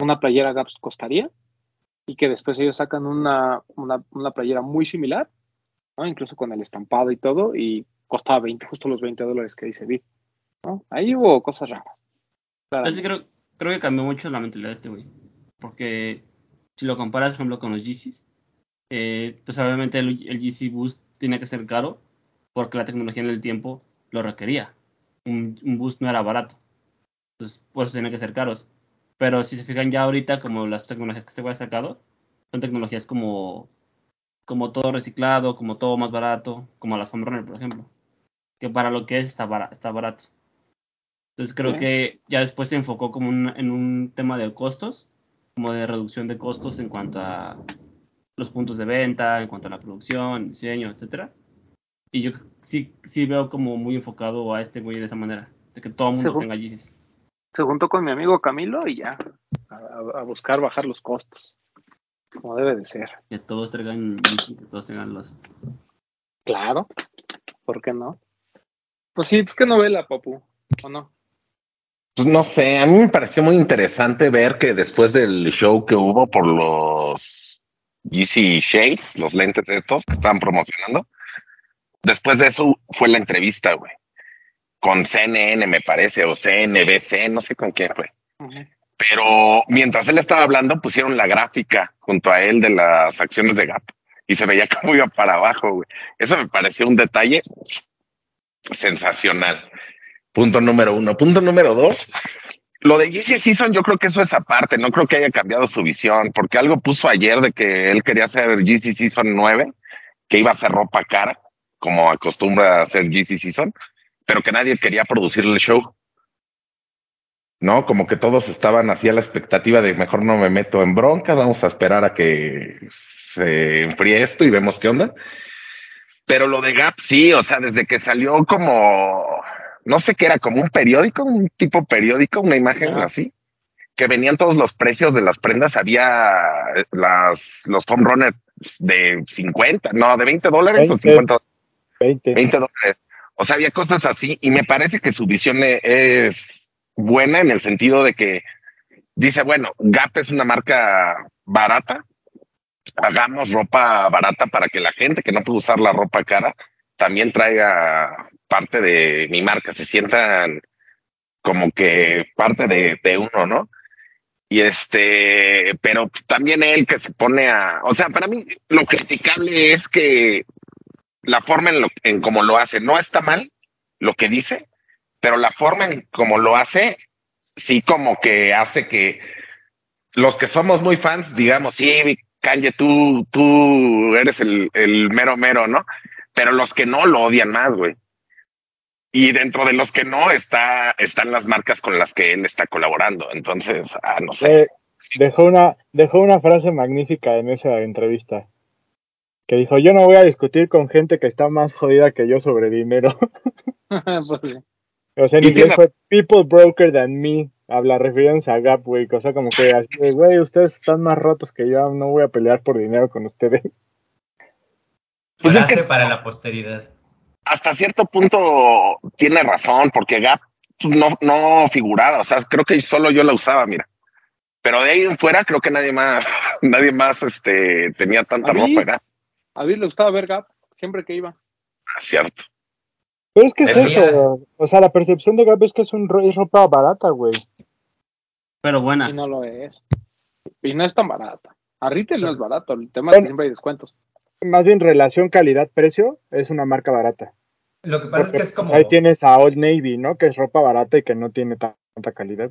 una playera Gap costaría y que después ellos sacan una, una, playera muy similar, ¿no? incluso con el estampado y todo, y costaba 20, justo los 20 dólares que dice vi. ¿no? Ahí hubo cosas raras. Yo creo, creo que cambió mucho la mentalidad de este güey. Porque si lo comparas, por ejemplo, con los Yeezys, eh, pues obviamente el, Yeezy Boost tiene que ser caro porque la tecnología en el tiempo lo requería. Un, un boost no era barato pues por eso tienen que ser caros. Pero si se fijan ya ahorita, como las tecnologías que este ha sacado, son tecnologías como, como todo reciclado, como todo más barato, como la Foam Runner, por ejemplo. Que para lo que es está, barato. Está barato. Entonces creo que ya después se enfocó como en un tema de costos, como de reducción de costos en cuanto a los puntos de venta, en cuanto a la producción, diseño, etcétera. Y yo sí, sí veo como muy enfocado a este güey de esa manera, de que todo el mundo tenga Yeezys se juntó con mi amigo Camilo y ya, a, buscar bajar los costos, como debe de ser. Que todos traigan que todos tengan los... Claro, ¿por qué no? Pues sí, pues qué novela, Papu, ¿o no? Pues no sé, a mí me pareció muy interesante ver que después del show que hubo por los Yeezy Shades, los lentes estos que estaban promocionando, después de eso fue la entrevista, güey con CNN, me parece, o CNBC, no sé con quién fue. Pero mientras él estaba hablando, pusieron la gráfica junto a él de las acciones de Gap y se veía como iba para abajo, güey. Eso me pareció un detalle sensacional. Punto número uno. Punto número dos. Lo de Yeezy Season, yo creo que eso es aparte. No creo que haya cambiado su visión, porque algo puso ayer de que él quería hacer Yeezy Season 9, que iba a ser ropa cara, como acostumbra hacer Yeezy Season pero que nadie quería producir el show. ¿No? Como que todos estaban así a la expectativa de mejor no me meto en broncas, vamos a esperar a que se enfríe esto y vemos qué onda. Pero lo de Gap, sí, o sea, desde que salió como, no sé qué era, como un periódico, un tipo periódico, una imagen así, que venían todos los precios de las prendas, había las, los foam runners de 50, no, de 20 dólares o 50 20. 20 dólares. O sea, había cosas así y me parece que su visión e, es buena en el sentido de que dice, bueno, Gap es una marca barata, hagamos ropa barata para que la gente que no puede usar la ropa cara también traiga parte de mi marca, se sientan como que parte de, uno, ¿no? Y este, pero también él que se pone a, o sea, para mí lo criticable es que la forma en, lo, en cómo lo hace no está mal lo que dice, pero la forma en cómo lo hace sí como que hace que los que somos muy fans digamos, sí, Kanye, tú, tú eres el mero mero, ¿no? Pero los que no lo odian más, güey. Y dentro de los que no está, están las marcas con las que él está colaborando. Entonces, ah, no sé. Eh, dejó, una, dejó una frase magnífica en esa entrevista. Que dijo, yo no voy a discutir con gente que está más jodida que yo sobre dinero. Pues o sea, en inglés fue people broker than me. Habla refiriéndose a Gap, güey. Cosa como que así güey, ustedes están más rotos que yo. No voy a pelear por dinero con ustedes. Pues es que para la posteridad hasta cierto punto tiene razón, porque Gap pues, no, no figuraba, o sea, creo que solo yo la usaba, mira. Pero de ahí en fuera creo que nadie más, nadie más este, tenía tanta ropa Gap. A mí le gustaba ver Gap siempre que iba. Ah, cierto. Pero es que es eso, o sea, la percepción de Gap es que es, un, es ropa barata, güey. Pero buena. Y no lo es. Y no es tan barata. A retail no es barato, el tema es que siempre hay descuentos más bien relación calidad-precio, es una marca barata. Lo que pasa es que es como. Ahí tienes a Old Navy, ¿no? Que es ropa barata y que no tiene tanta calidad.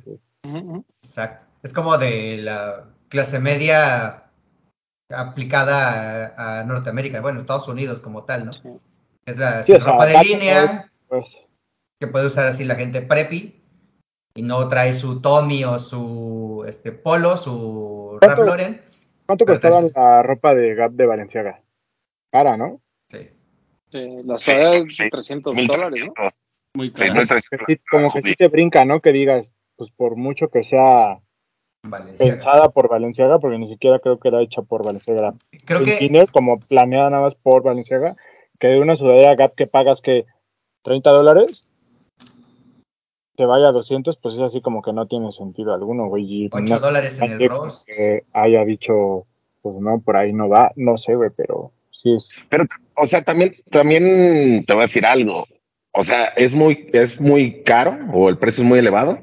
Exacto. Es como de la clase media aplicada a, Norteamérica, bueno, Estados Unidos como tal, ¿no? Es la ropa de línea pues. que puede usar así la gente preppy y no trae su Tommy o su este polo, su Rap Lauren. ¿Cuánto costaba la ropa de Gap de Valenciaga? Cara, ¿no? Sí. las sí, 300 dólares, ¿no? Muy caro. como que sí te brinca, ¿no? Que digas, pues por mucho que sea pensada por Valenciaga, porque ni siquiera creo que era hecha por Valenciaga. Creo que... como planeada nada más por Valenciaga, que de una sudadera Gap que pagas que 30 dólares, te vaya a 200, pues es así como que no tiene sentido alguno, güey. 8 dólares en el Ross. Que haya dicho, pues no, por ahí no va, no sé, güey, pero pero, o sea, también, también te voy a decir algo. O sea, es muy, es muy caro o el precio es muy elevado,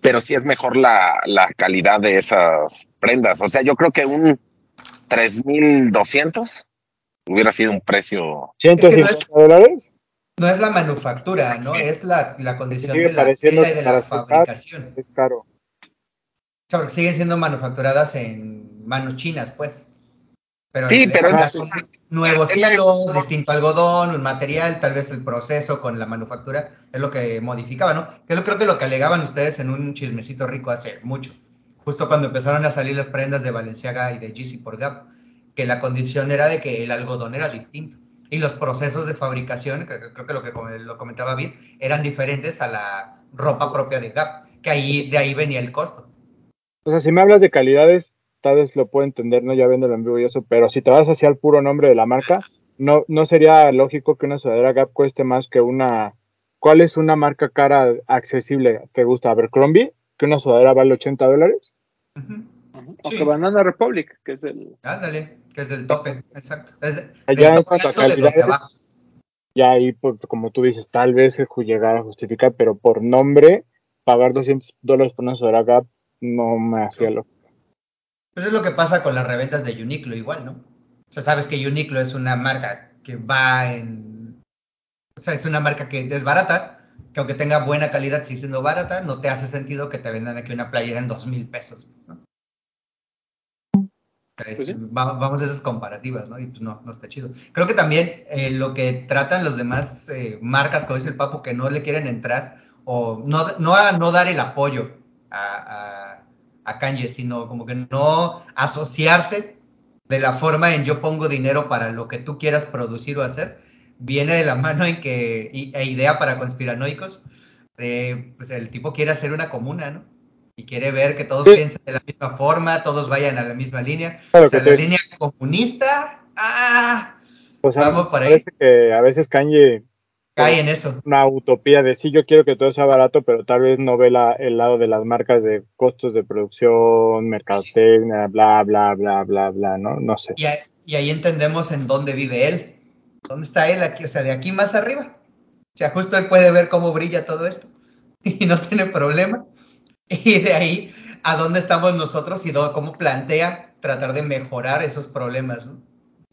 pero sí es mejor la, la calidad de esas prendas. O sea, yo creo que un 3200 hubiera sido un precio. ¿150 dólares? No es la manufactura, ¿no? Es la, la condición de la tela y de la fabricación. Es caro. O sea, porque siguen siendo manufacturadas en manos chinas, pues. Pero sí, pero nuevos hilos, distinto algodón, un material, tal vez el proceso con la manufactura es lo que modificaba, ¿no? Que yo creo que lo que alegaban ustedes en un chismecito rico hace mucho, justo cuando empezaron a salir las prendas de Valenciaga y de GC por Gap, que la condición era de que el algodón era distinto y los procesos de fabricación, creo que lo que lo comentaba Vid, eran diferentes a la ropa propia de Gap, que ahí de ahí venía el costo. O sea, si me hablas de calidades, tal vez lo puedo entender, ¿no? Ya viendo en vivo y eso, pero si te vas hacia el puro nombre de la marca, no, no sería lógico que una sudadera Gap cueste más que una... ¿Cuál es una marca cara accesible? ¿Te gusta? Abercrombie, que una sudadera vale 80 dólares. O que Banana Republic, que es el... Ándale, que es el tope, exacto. ya en cuanto a calidad, ya ahí, pues, como tú dices, tal vez se llegara a justificar, pero por nombre, pagar 200 dólares por una sudadera Gap no me hacía lo pues es lo que pasa con las reventas de Uniqlo igual, ¿no? O sea, sabes que Uniqlo es una marca que va en... O sea, es una marca que es barata, que aunque tenga buena calidad, sigue siendo barata, no te hace sentido que te vendan aquí una playera en dos mil pesos, ¿no? Pues vamos a esas comparativas, ¿no? Y pues no, no está chido. Creo que también eh, lo que tratan los demás eh, marcas, como dice el Papo, que no le quieren entrar o no, no a no dar el apoyo a a Kanye, sino como que no asociarse de la forma en yo pongo dinero para lo que tú quieras producir o hacer, viene de la mano en que, e idea para conspiranoicos, pues el tipo quiere hacer una comuna, ¿no? Y quiere ver que todos piensen de la misma forma, todos vayan a la misma línea. o sea, la línea comunista, ¡ah! Pues Vamos por ahí. que a veces Kanye cae en eso. Una utopía de sí, yo quiero que todo sea barato, pero tal vez no ve la, el lado de las marcas de costos de producción, mercadotecnia, bla, bla, bla, bla, bla, ¿no? No sé. Y, y ahí entendemos en dónde vive él. ¿Dónde está él? Aquí, o sea, de aquí más arriba. O sea, justo él puede ver cómo brilla todo esto y no tiene problema. Y de ahí a dónde estamos nosotros y cómo plantea tratar de mejorar esos problemas.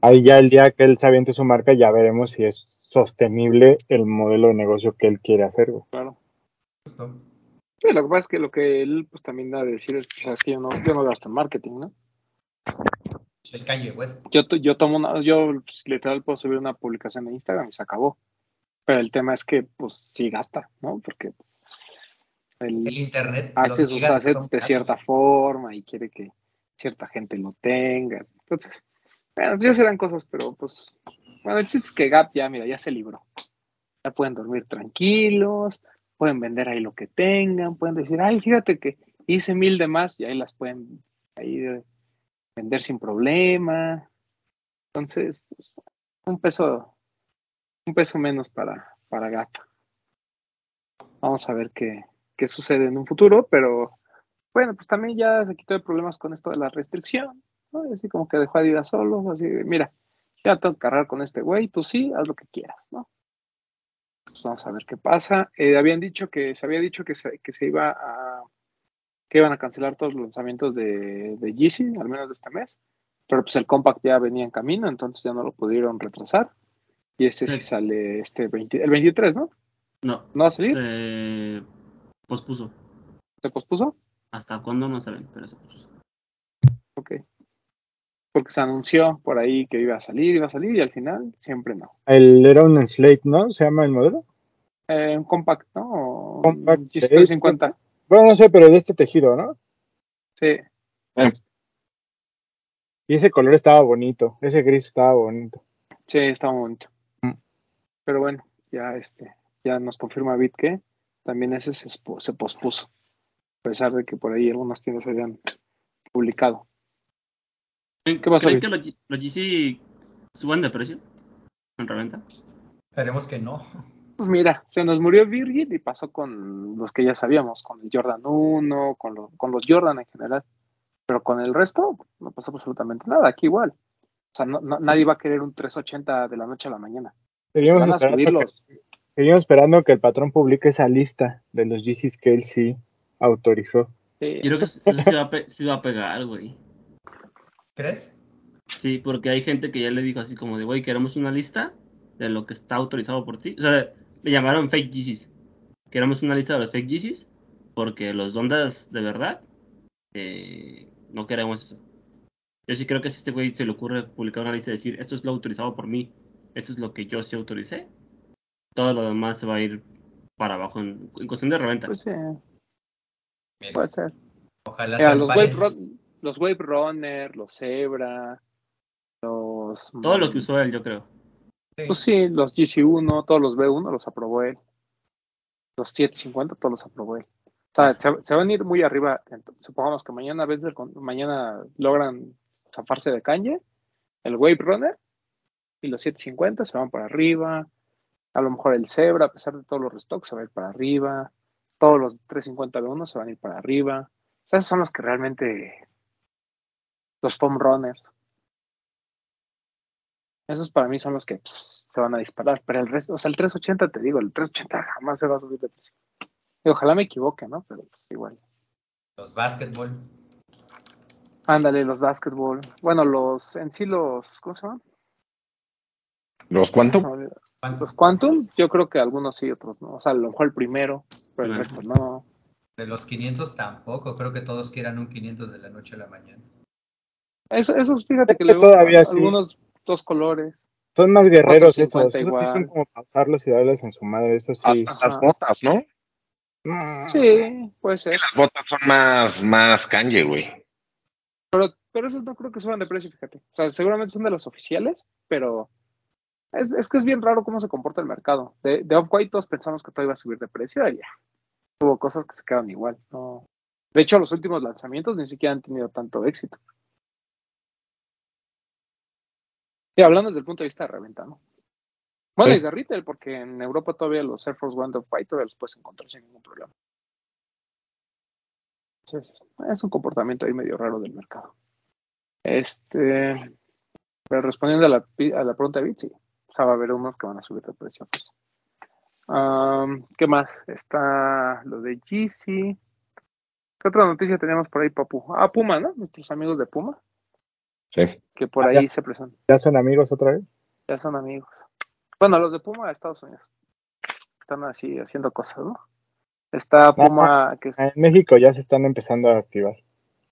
Ahí ya el día que él se aviente su marca ya veremos si es sostenible el modelo de negocio que él quiere hacer. Claro. Justo. lo que pasa es que lo que él pues también da de decir es, que yo no, yo no gasto en marketing, ¿no? El Kanye West. Yo, yo tomo una, yo pues, literal puedo subir una publicación en Instagram y se acabó. Pero el tema es que, pues, sí gasta, ¿no? Porque el, internet hace sus assets de cierta forma y quiere que cierta gente lo tenga. Entonces, bueno, ya serán cosas, pero pues, bueno, el chiste es que Gap ya, mira, ya se libró. Ya pueden dormir tranquilos, pueden vender ahí lo que tengan, pueden decir, ay, fíjate que hice mil de más y ahí las pueden ahí vender sin problema. Entonces, pues, un peso un peso menos para, para Gap. Vamos a ver qué, qué sucede en un futuro, pero bueno, pues también ya se quitó de problemas con esto de la restricción, ¿no? Así como que dejó a Adidas solo, así, mira, ya tengo que cargar con este güey, tú sí, haz lo que quieras, ¿no? Pues vamos a ver qué pasa. Eh, habían dicho que, se había dicho que se, que se iba a, que iban a cancelar todos los lanzamientos de, de Yeezy, al menos de este mes, pero pues el Compact ya venía en camino, entonces ya no lo pudieron retrasar. Y ese sí, sale este 20, el 23, ¿no? No. ¿No va a salir? Se pospuso. ¿Se pospuso? ¿Hasta cuándo no saben? Pero se pospuso. Ok. Porque se anunció por ahí que iba a salir, iba a salir y al final siempre no. El era un Slate, ¿no? ¿Se llama el modelo? Eh, un Compact, ¿no? Compact. 350. Bueno, no sé, pero de este tejido, ¿no? Sí. Eh. Y ese color estaba bonito, ese gris estaba bonito. Sí, estaba bonito. Pero bueno, ya este, ya nos confirma Bit que también ese se, se pospuso, a pesar de que por ahí algunas tiendas se habían publicado. ¿Qué pasa? ¿Creen que los, los GC suban de precio en reventa? Esperemos que no. Pues mira, se nos murió Virgil y pasó con los que ya sabíamos, con el Jordan 1, con, los, con los Jordan en general. Pero con el resto no pasó absolutamente nada, aquí igual. O sea, no, nadie va a querer un 380 de la noche a la mañana. Seguimos, esperando, que, el patrón publique esa lista de los GCs que él sí autorizó. Yo creo que eso sí va, a va a pegar, güey. ¿Crees? Sí, porque hay gente que ya le dijo así como de, güey, queremos una lista de lo que está autorizado por ti. O sea, le llamaron fake GCs. Queremos una lista de los fake GCs porque los dondas de verdad eh, no queremos eso. Yo sí creo que si este güey se le ocurre publicar una lista y decir, esto es lo autorizado por mí, esto es lo que yo sí autoricé, todo lo demás se va a ir para abajo en, cuestión de reventa. Pues sí. Puede ser. Ojalá los, wave los Wave Runner, los Zebra, los... Todo lo que usó él, yo creo. Pues sí, los GC1, todos los B1 los aprobó él. Los 750 todos los aprobó él. O sea, se, van a ir muy arriba. Supongamos que mañana, mañana logran zafarse de caña, el Wave Runner y los 750 se van para arriba. A lo mejor el Zebra, a pesar de todos los restocks, se va a ir para arriba. Todos los 350 de uno se van a ir para arriba. O sea, esos son los que realmente. Los foam runners. Esos para mí son los que se van a disparar. Pero el resto, o sea, el 380, te digo, el 380 jamás se va a subir de precio. Y ojalá me equivoque, ¿no? Pero pues igual. Los basketball. Ándale, los basketball. Bueno, los, en sí los, ¿cómo se llaman? ¿Los Quantum? Los Quantum, yo creo que algunos sí, otros no. O sea, a lo mejor el primero, pero el resto no. De los 500 tampoco, creo que todos quieran un 500 de la noche a la mañana. Eso, esos, fíjate que, luego todavía algunos dos colores. Son más guerreros esos, esos sí son como pasarlos y darles en su madre, eso sí. Hasta las botas, ¿no? Sí, puede ser. las botas son más, más Kanye, güey. Pero pero esos no creo que suban de precio, fíjate. O sea, seguramente son de los oficiales, pero es, que es bien raro cómo se comporta el mercado. De, de Off-White todos pensamos que todo iba a subir de precio y ya. Hubo cosas que se quedan igual. No. De hecho, los últimos lanzamientos ni siquiera han tenido tanto éxito. Y hablando desde el punto de vista de reventa, ¿no? Bueno, y de retail, porque en Europa todavía los Air Force One of White todavía los puedes encontrar sin ningún problema. es un comportamiento ahí medio raro del mercado. Este, pero respondiendo a la, a la pregunta de Bit, sí, o sea, va a haber unos que van a subir de precio. Pues. ¿Qué más? Está lo de GC. ¿Qué otra noticia teníamos por ahí, Papu? Ah, Puma, ¿no? Nuestros amigos de Puma. Sí. Que por ahí se presentan. ¿Ya son amigos otra vez? Ya son amigos. Bueno, los de Puma de Estados Unidos. Están así haciendo cosas, ¿no? Está ah, Puma. que En México ya se están empezando a activar.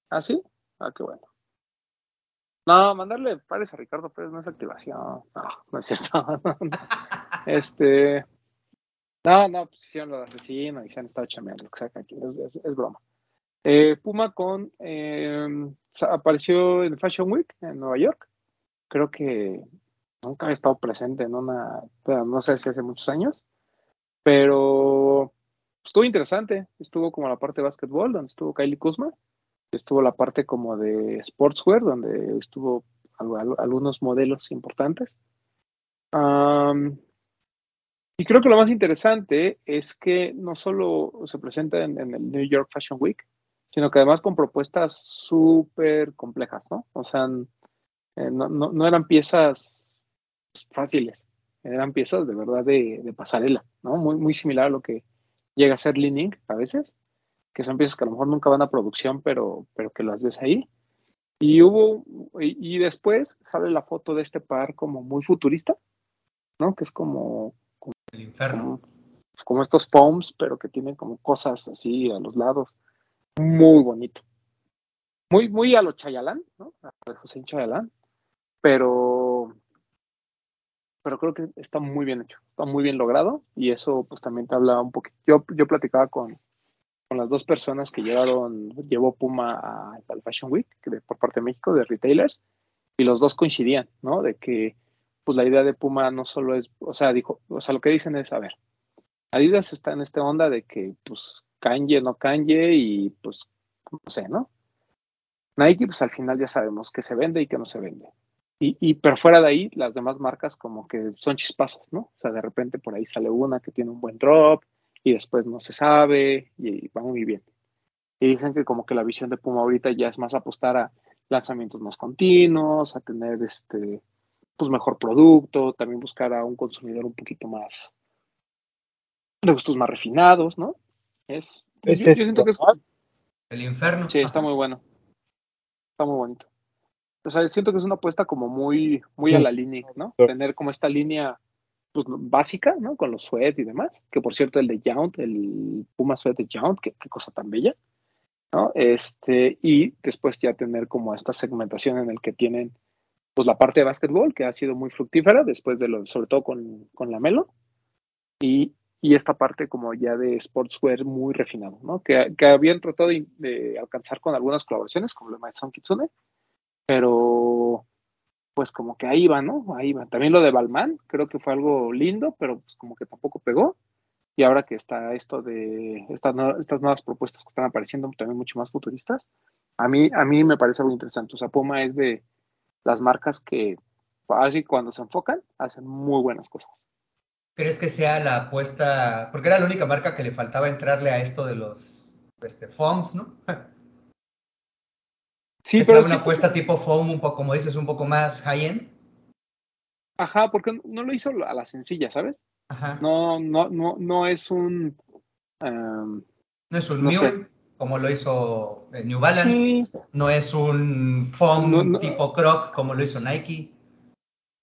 ¿Ah, sí? Ah, qué bueno. No, mandarle pares a Ricardo Pérez no es activación. No, no es cierto. este. No, no, pues hicieron lo de asesino y se han estado chameando, lo que saca aquí, es, broma. Eh, Puma con eh, apareció en Fashion Week en Nueva York. Creo que nunca ha estado presente en una, no sé si hace muchos años, pero estuvo interesante. Estuvo como la parte de básquetbol, donde estuvo Kylie Kuzma estuvo la parte como de sportswear, donde estuvo algunos modelos importantes. y creo que lo más interesante es que no solo se presenta en, el New York Fashion Week, sino que además con propuestas súper complejas, ¿no? O sea, eh, no, eran piezas fáciles, eran piezas de verdad de, pasarela, ¿no? Muy, muy similar a lo que llega a ser Leaning a veces que son piezas que a lo mejor nunca van a producción, pero, pero que las ves ahí. Y hubo, y, después sale la foto de este par como muy futurista, ¿no? Que es como, el infierno. Como, estos foams, pero que tienen como cosas así a los lados. Muy bonito. Muy, muy a lo Chayalán, ¿no? A José Chayalán. Pero, pero creo que está muy bien hecho, está muy bien logrado y eso pues también te habla un poquito. Yo, yo platicaba con, con las dos personas que llevaron, llevó Puma al Fashion Week por parte de México, de retailers, y los dos coincidían, ¿no? De que pues la idea de Puma no solo es, o sea, dijo, o sea, lo que dicen es, a ver, Adidas está en esta onda de que pues canje, no canje y pues no sé, ¿no? Nike pues al final ya sabemos que se vende y que no se vende. Y, y pero fuera de ahí, las demás marcas como que son chispazos, ¿no? O sea, de repente por ahí sale una que tiene un buen drop, y después no se sabe y va muy bien. Y dicen que como que la visión de Puma ahorita ya es más apostar a lanzamientos más continuos, a tener este pues mejor producto, también buscar a un consumidor un poquito más de gustos más refinados, ¿no? Es, yo, siento que es el infierno. Sí, está muy bueno. Está muy bonito. O sea, siento que es una apuesta como muy, muy a la línea, ¿no? Tener como esta línea pues, básica, ¿no? Con los sweat y demás, que por cierto el de Jount, el Puma Sweat de Jount, qué, cosa tan bella, ¿no? Este, y después ya tener como esta segmentación en el que tienen pues la parte de básquetbol, que ha sido muy fructífera después de lo, sobre todo con, con la Melo, y, y esta parte como ya de sportswear muy refinado, ¿no? Que, que habían tratado de, de, alcanzar con algunas colaboraciones, como la de Maison Kitsune, pero pues como que ahí va, ¿no? Ahí va. También lo de Balmán, creo que fue algo lindo, pero pues como que tampoco pegó. Y ahora que está esto de estas, estas nuevas propuestas que están apareciendo también mucho más futuristas, a mí, a mí me parece algo interesante. O sea, Puma es de las marcas que, así cuando se enfocan, hacen muy buenas cosas. ¿Crees que sea la apuesta? Porque era la única marca que le faltaba entrarle a esto de los este, FOMS, ¿no? Sí, es pero una apuesta tipo foam, un poco, como dices, un poco más high-end. Ajá, porque no lo hizo a la sencilla, ¿sabes? Ajá. No, no, no, no es un. no es un Mule, como lo hizo eh, New Balance. No es un foam tipo Croc, como lo hizo Nike.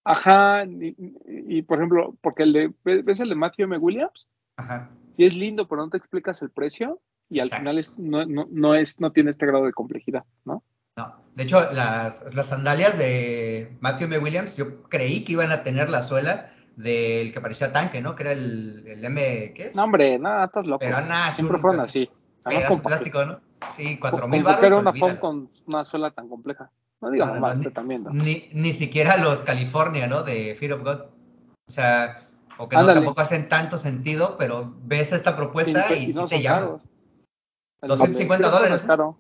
Ajá, y, por ejemplo, porque el de, ¿ves el de Matthew M. Williams? Ajá. Y es lindo, pero no te explicas el precio y al final es, no, no, no, es, no tiene este grado de complejidad, ¿no? No, de hecho, las, sandalias de Matthew M. Williams, yo creí que iban a tener la suela del que parecía tanque, ¿no? Que era el, el M, ¿qué es? No, hombre, nada, estás loco. Pero nada, siempre fueron así. con plástico, ¿no? Sí, cuatro mil baros. Era una foam con una suela tan compleja. No digamos más, también. Ni, ni siquiera los California, ¿no? De Fear of God. O sea, o que no tampoco hacen tanto sentido, pero ves esta propuesta y, sí te llama. 250 dólares. Es caro.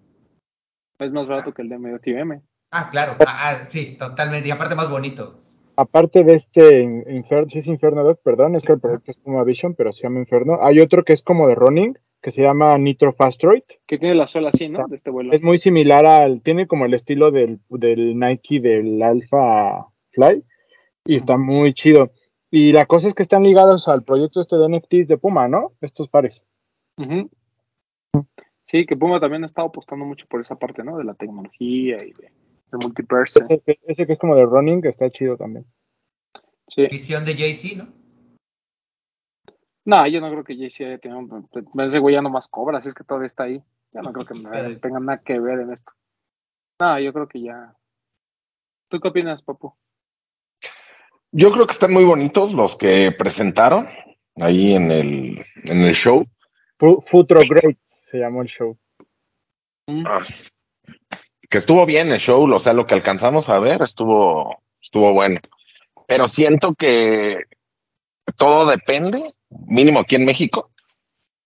Es más barato que el de medio TVM. Ah, claro. Ah, sí, totalmente. Y aparte más bonito. Aparte de este Inferno, sí es Inferno 2, perdón, es que el proyecto es como Vision, pero se llama Inferno. Hay otro que es como de Running, que se llama Nitro Fastroid. Que tiene la suela así, ¿no? De este vuelo. Es muy similar al, tiene como el estilo del, del Nike del Alpha Fly y está muy chido. Y la cosa es que están ligados al proyecto este de NFTs de Puma, ¿no? Estos pares. Sí, que Puma también ha estado apostando mucho por esa parte, ¿no? De la tecnología y de, multiverse. Ese, que es como de running, que está chido también. Sí. Visión de Jay-Z, ¿no? No, yo no creo que Jay-Z haya tenido. Ese güey ya nomás cobra, así es que todavía está ahí. Ya no creo que tenga nada que ver en esto. No, yo creo que ya. ¿Tú qué opinas, Papu? Yo creo que están muy bonitos los que presentaron ahí en el, en el show. Futuro Great se llamó el show. Mm. Ah, que estuvo bien el show, o sea, lo que alcanzamos a ver estuvo, estuvo bueno. Pero siento que todo depende, mínimo aquí en México,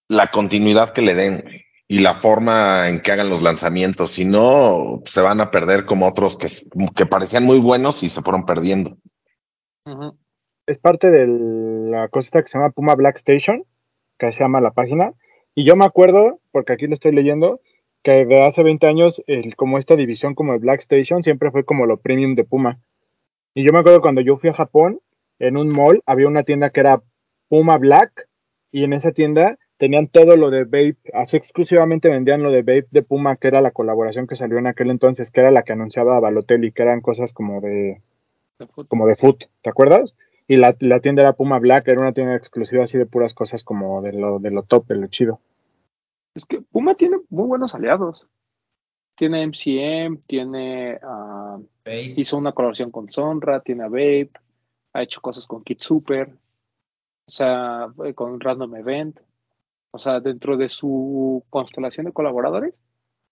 la continuidad que le den y la forma en que hagan los lanzamientos. Si no, se van a perder como otros que, que parecían muy buenos y se fueron perdiendo. Es parte de la cosa que se llama Puma Black Station, que se llama la página. Y yo me acuerdo, porque aquí lo estoy leyendo, que de hace 20 años, el, como esta división como el Black Station siempre fue como lo premium de Puma. Y yo me acuerdo cuando yo fui a Japón, en un mall había una tienda que era Puma Black, y en esa tienda tenían todo lo de Vape, así exclusivamente vendían lo de Vape de Puma, que era la colaboración que salió en aquel entonces, que era la que anunciaba Balotelli, que eran cosas como de como de foot, ¿te acuerdas? Y la, tienda era Puma Black, era una tienda exclusiva así de puras cosas como de lo, de lo top, de lo chido. Es que Puma tiene muy buenos aliados. Tiene MCM, tiene. Uh, hizo una colaboración con Sonra, tiene a Vape, ha hecho cosas con Kid Super, o sea, eh, con Random Event. O sea, dentro de su constelación de colaboradores,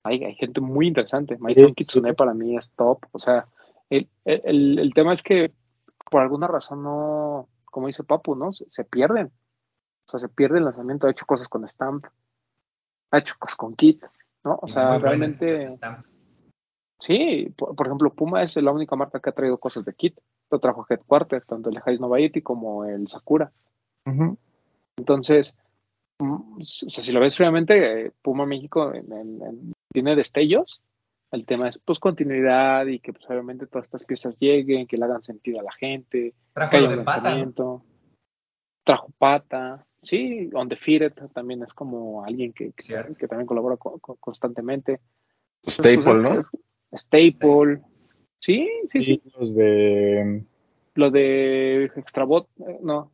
hay, hay gente muy interesante. Maison Kitsune para mí es top. O sea, el, el, el, tema es que por alguna razón no, como dice Papu, ¿no? Se, pierden. O sea, se pierde el lanzamiento. Ha hecho cosas con Stamp, ha hecho cosas con Kit, ¿no? O sea, realmente. Sí, por, ejemplo, Puma es la única marca que ha traído cosas de Kit. Lo trajo Headquarter, tanto el Heiss Novaiti como el Sakura. Entonces, mm, o sea, si lo ves fríamente, Puma México tiene destellos, el tema es pues continuidad y que pues obviamente todas estas piezas lleguen, que le hagan sentido a la gente. Trajo que de pata. Trajo pata. Sí, On The también es como alguien que, que, también colabora constantemente. Staple, pues, ¿no? Staple. Sí, sí, sí. Los de. Lo de Extrabot, eh, no.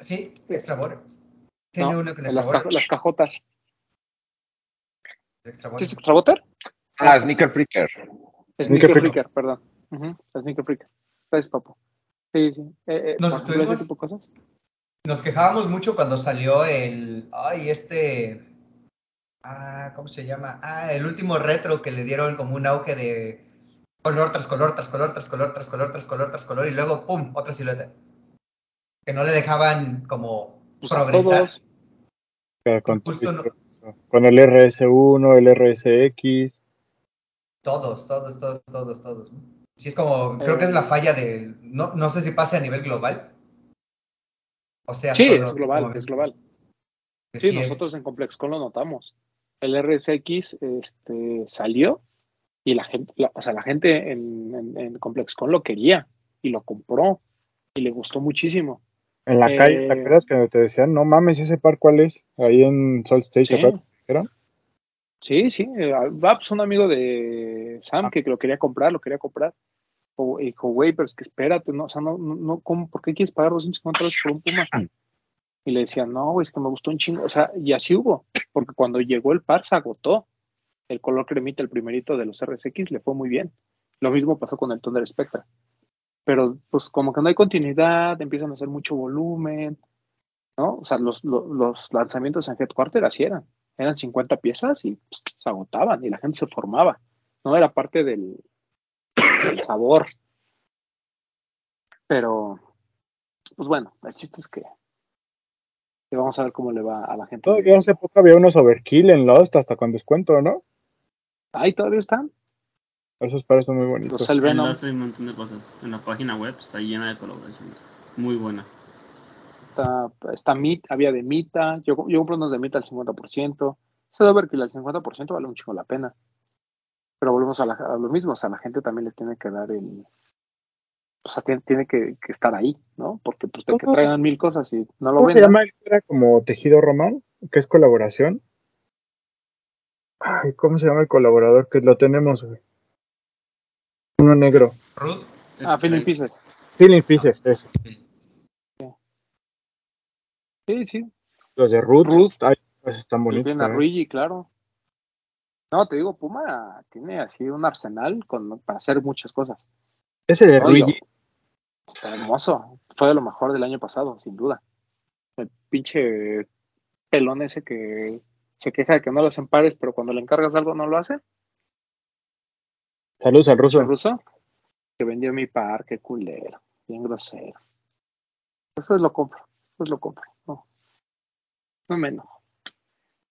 Sí, Extrabot. Tiene uno que las, las cajotas. Extrabotter. ¿Sí es Extrabotter? Ah, Sneaker Freaker. Sneaker, Freaker, perdón. Sneaker Freaker. Gracias, papo. Sí, sí. Eh, eh, nos, estuvimos, nos quejábamos mucho cuando salió el. Ay, este. Ah, ¿cómo se llama? Ah, el último retro que le dieron como un auge de color tras color, tras color, tras color, tras color, tras color, tras color, y luego, ¡pum! otra silueta. Que no le dejaban como pues progresar. Con, con el RS1, el RSX. Todos, todos, todos, todos, todos. Sí, es como, creo que es la eh. falla de, no, no sé si pasa a nivel global. O sea, sí, es global, es global. Sí, nosotros en ComplexCon lo notamos. El RSX este, salió y la gente, o sea, la gente en, en, ComplexCon lo quería y lo compró y le gustó muchísimo. En la calle, ¿te eh, acuerdas que te decían, no mames, ese par cuál es? Ahí en Salt State, sí. ¿era? Sí, sí, Vaps, un amigo de Sam ah. que lo quería comprar, lo quería comprar. O, dijo, güey, pero es que espérate, no, o sea, no, no, ¿cómo, ¿por qué quieres pagar 250 dólares por un Puma? Y le decía, no, güey, es que me gustó un chingo. O sea, y así hubo, porque cuando llegó el par se agotó. El color cremita, el primerito de los RSX, le fue muy bien. Lo mismo pasó con el Thunder Spectra. Pero, pues, como que no hay continuidad, empiezan a hacer mucho volumen, ¿no? O sea, los, los, los lanzamientos en Headquarter así eran eran 50 piezas y pues, se agotaban y la gente se formaba. No era parte del, el sabor. Pero, pues bueno, el chiste es que, vamos a ver cómo le va a la gente. Todavía hace poco había unos overkill en Lost hasta con descuento, ¿no? Ahí todavía están. Esos parecen muy bonitos. Los hay un montón de cosas. En la página web está llena de colaboraciones. Muy buenas. Está, está Mit, había de Mita. Yo, yo compré unos de Mita al 50%. Ese overkill al 50% vale un chingo la pena. Pero volvemos a, lo mismo, o sea, la gente también le tiene que dar el, o sea, tiene, que, estar ahí, ¿no? Porque pues de que traigan mil cosas y no lo ¿Cómo se llama? Era como Tejido Román, que es colaboración. Ay, ¿cómo se llama el colaborador? Que lo tenemos, güey. Uno negro. Ruth. Ah, Feeling Pieces. Feeling Pieces, eso. Sí, sí. Los de Ruth, Ruth. pues están bonitos. Tiene a Ruigi, claro. No, te digo, Puma tiene así un arsenal con, para hacer muchas cosas. Ese de Ruigi. Está hermoso. Fue de lo mejor del año pasado, sin duda. El pinche pelón ese que se queja de que no lo hacen pares, pero cuando le encargas algo no lo hace. Saludos al ruso. ruso? Que vendió mi par, qué culero. Bien grosero. Es lo compro. Es lo compro. No. No menos.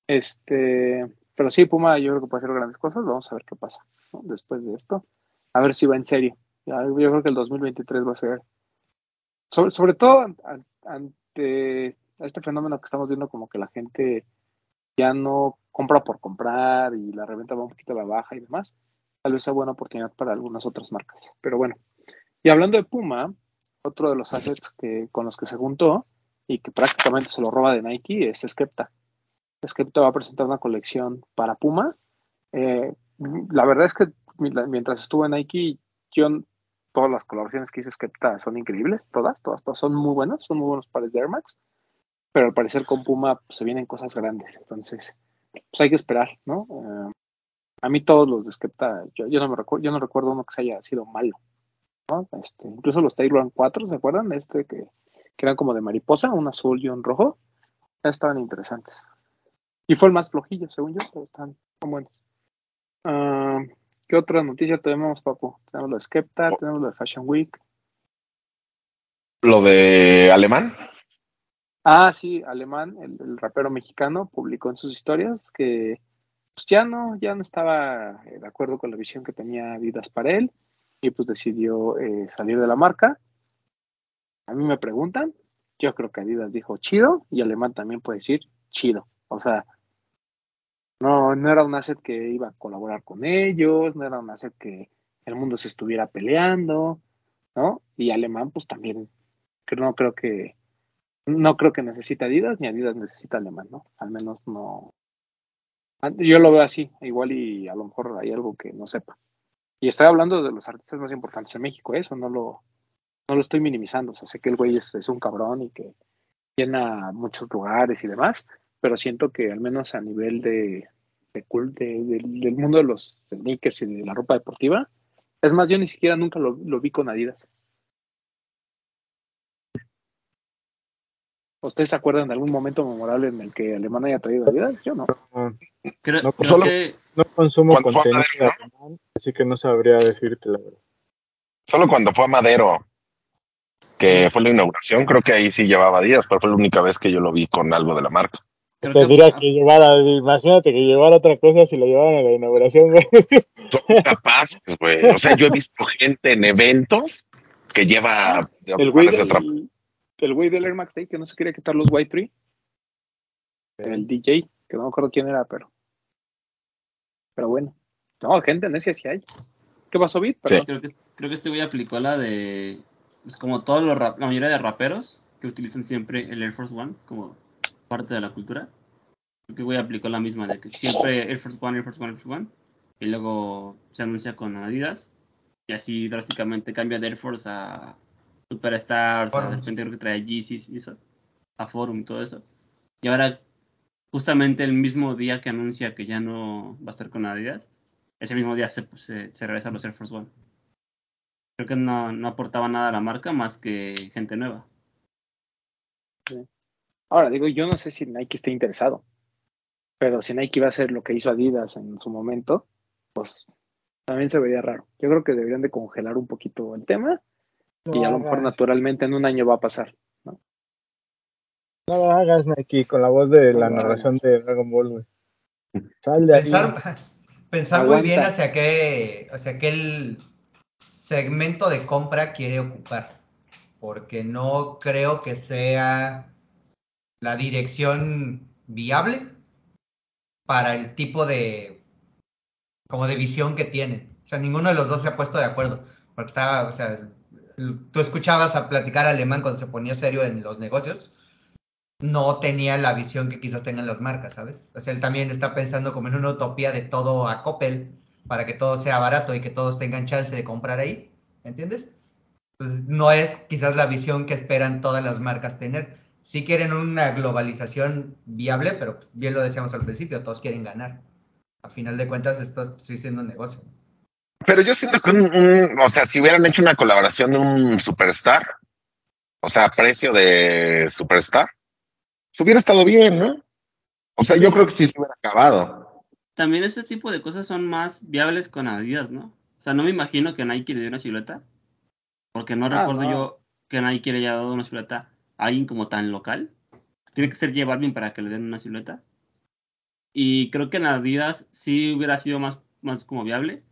Este. Pero sí, Puma, yo creo que puede hacer grandes cosas. Vamos a ver qué pasa después de esto. A ver si va en serio. yo creo que el 2023 va a ser. Sobre, sobre todo ante este fenómeno que estamos viendo, como que la gente ya no compra por comprar y la reventa va un poquito a la baja y demás. Tal vez sea buena oportunidad para algunas otras marcas. Pero bueno. Y hablando de Puma, otro de los assets que, con los que se juntó y que prácticamente se lo roba de Nike es Skepta. Skepta va a presentar una colección para Puma. Eh, la verdad es que mientras estuve en Nike, todas las colaboraciones que hizo Skepta son increíbles, todas, todas, todas son muy buenas, son muy buenos pares de Air Max, pero al parecer con Puma se vienen cosas grandes, entonces pues hay que esperar, ¿no? Eh, a mí todos los de Skepta, yo, no me recuerdo, yo no recuerdo uno que se haya sido malo, ¿no? Este, incluso los Taylor 4, ¿se acuerdan? Este que, que eran como de mariposa, un azul y un rojo, estaban interesantes. Y fue el más flojillo, según yo, pero están, buenos. Ah, ¿Qué otra noticia tenemos, Papu? Tenemos lo de Skepta, oh. tenemos lo de Fashion Week. ¿Lo de Alemán? Ah, sí, Alemán, el, rapero mexicano, publicó en sus historias que pues ya no, ya no estaba de acuerdo con la visión que tenía Vidas para él y pues decidió eh, salir de la marca. A mí me preguntan, yo creo que Adidas dijo chido y Alemán también puede decir chido. O sea, no, no era un asset que iba a colaborar con ellos, no era un asset que el mundo se estuviera peleando, ¿no? Y Alemán, pues también, no creo que, no creo que necesite Adidas, ni Adidas necesita Alemán, ¿no? Al menos no. Yo lo veo así, igual y a lo mejor hay algo que no sepa. Y estoy hablando de los artistas más importantes en México, eso no lo, no lo estoy minimizando. O sea, sé que el güey es, un cabrón y que llena muchos lugares y demás, pero siento que al menos a nivel de, del mundo de los sneakers y de la ropa deportiva, es más, yo ni siquiera nunca lo, vi con Adidas. ¿Ustedes se acuerdan de algún momento memorable en el que Alemán haya traído Adidas? Yo no. Creo, no, que... no consumo contenido alemán, así que no sabría decirte la verdad. Solo cuando fue a Madero, que fue la inauguración, creo que ahí sí llevaba Adidas, pero fue la única vez que yo lo vi con algo de la marca. Tendría que, que llevara, imagínate que llevara otra cosa si lo llevaran a la inauguración, güey. Son capaces, güey. O sea, yo he visto gente en eventos que lleva el güey del, el güey del Air Max Day que no se quería quitar los White Tree. El DJ, que no me acuerdo quién era, pero. Pero bueno. No, gente necia sí hay. ¿Qué pasó, Bit? Creo, que, creo que este güey aplicó la de. Pues como todos los la mayoría de raperos que utilizan siempre el Air Force One, es como parte de la cultura. que voy a aplicar la misma de que siempre Air Force One, Air Force One, Air Force One. Y luego se anuncia con Adidas. Y así drásticamente cambia de Air Force a Superstars. A de repente creo que trae Yeezys y eso. A Forum y todo eso. Y ahora, justamente el mismo día que anuncia que ya no va a estar con Adidas, ese mismo día se, se, se regresa a los Air Force One. Creo que no, no aportaba nada a la marca más que gente nueva. Sí. Ahora, digo, yo no sé si Nike está interesado, pero si Nike va a hacer lo que hizo Adidas en su momento, pues también se vería raro. Yo creo que deberían de congelar un poquito el tema y a lo mejor naturalmente en un año va a pasar. ¿no? No lo hagas, Nike, con la voz de la narración de Dragon Ball, güey. Sal de pensar, pensar muy bien hacia qué, hacia qué segmento de compra quiere ocupar. Porque no creo que sea la dirección viable para el tipo de como de visión que tienen. O sea, ninguno de los dos se ha puesto de acuerdo. Porque estaba, o sea, tú escuchabas a platicar alemán cuando se ponía serio en los negocios, no tenía la visión que quizás tengan las marcas, ¿sabes? O sea, él también está pensando como en una utopía de todo a Coppel para que todo sea barato y que todos tengan chance de comprar ahí, ¿entiendes? Entonces, no es quizás la visión que esperan todas las marcas tener. Sí quieren una globalización viable, pero bien lo decíamos al principio, todos quieren ganar. A final de cuentas, esto sigue siendo un negocio. Pero yo siento que un, o sea, si hubieran hecho una colaboración de un superstar, o sea, precio de superstar, se hubiera estado bien, ¿no? O sea, yo creo que sí se hubiera acabado. También ese tipo de cosas son más viables con Adidas, ¿no? O sea, no me imagino que Nike le dé una silueta, porque no ah, recuerdo yo que Nike le haya dado una silueta a alguien como tan local. Tiene que ser J Balvin para que le den una silueta. Y creo que en Adidas sí hubiera sido más, más como viable,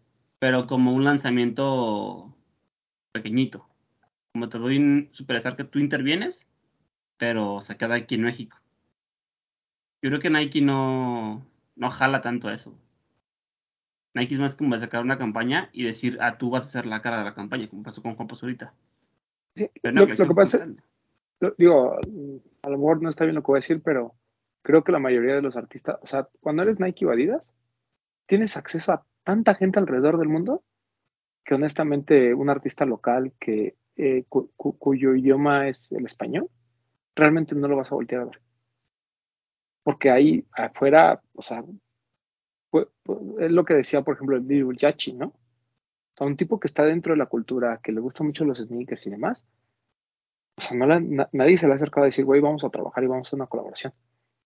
pero como un lanzamiento pequeño. Como te doy un superstar que tú intervienes, pero se queda aquí en México. Yo creo que Nike no, no jala tanto eso. Nike es más como sacar una campaña y decir, ah, tú vas a ser la cara de la campaña, como pasó con Juan Pazurita. lo, que pasa, digo, a lo mejor no está bien lo que voy a decir, pero creo que la mayoría de los artistas, o sea, cuando eres Nike o Adidas, tienes acceso a tanta gente alrededor del mundo que honestamente un artista local que eh, cuyo idioma es el español, realmente no lo vas a voltear a ver. Porque ahí afuera, o sea, es lo que decía, por ejemplo, el Lil Yachi, ¿no? O sea, un tipo que está dentro de la cultura, que le gustan mucho los sneakers y demás, o sea, no nadie se le ha acercado a decir, güey, vamos a trabajar y vamos a hacer una colaboración.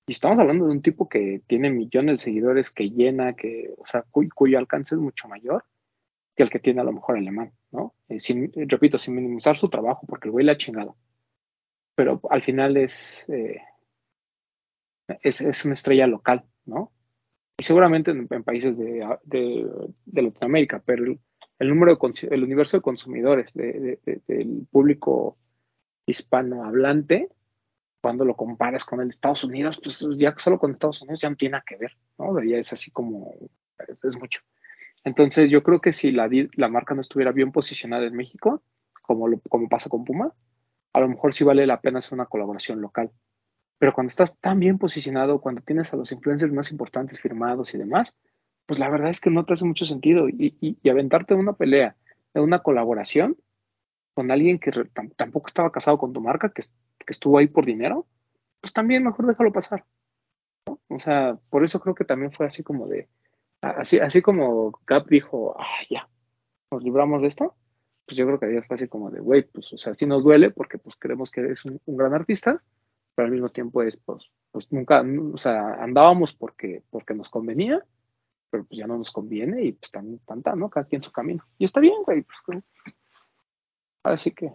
Y estamos hablando de un tipo que tiene millones de seguidores, que llena, que, o sea, cuyo alcance es mucho mayor que el que tiene a lo mejor alemán, ¿no? Eh, sin, repito, sin minimizar su trabajo, porque el güey le ha chingado. Pero al final es, eh, es, es, una estrella local, ¿no? Y seguramente en, países de, de, Latinoamérica, pero el, número de, el universo de consumidores del público hispanohablante cuando lo comparas con el de Estados Unidos, pues ya solo con Estados Unidos ya no tiene nada que ver, ¿no? Ya es así como, es, mucho. Entonces yo creo que si la, marca no estuviera bien posicionada en México, como, lo, como pasa con Puma, a lo mejor sí vale la pena hacer una colaboración local. Pero cuando estás tan bien posicionado, cuando tienes a los influencers más importantes firmados y demás, pues la verdad es que no te hace mucho sentido. Y, y, aventarte una pelea, de una colaboración con alguien que tampoco estaba casado con tu marca, que, que estuvo ahí por dinero, pues también mejor déjalo pasar. O sea, por eso creo que también fue así como de, así, así como Gap dijo, ah, ya, nos libramos de esto, pues yo creo que ayer fue así como de, güey, pues, o sea, sí nos duele porque pues creemos que eres un, gran artista, pero al mismo tiempo es, pues, pues nunca, o sea, andábamos porque, porque nos convenía, pero pues ya no nos conviene y pues tan, tanta, ¿no? Cada quien su camino. Y está bien, güey, pues, así que,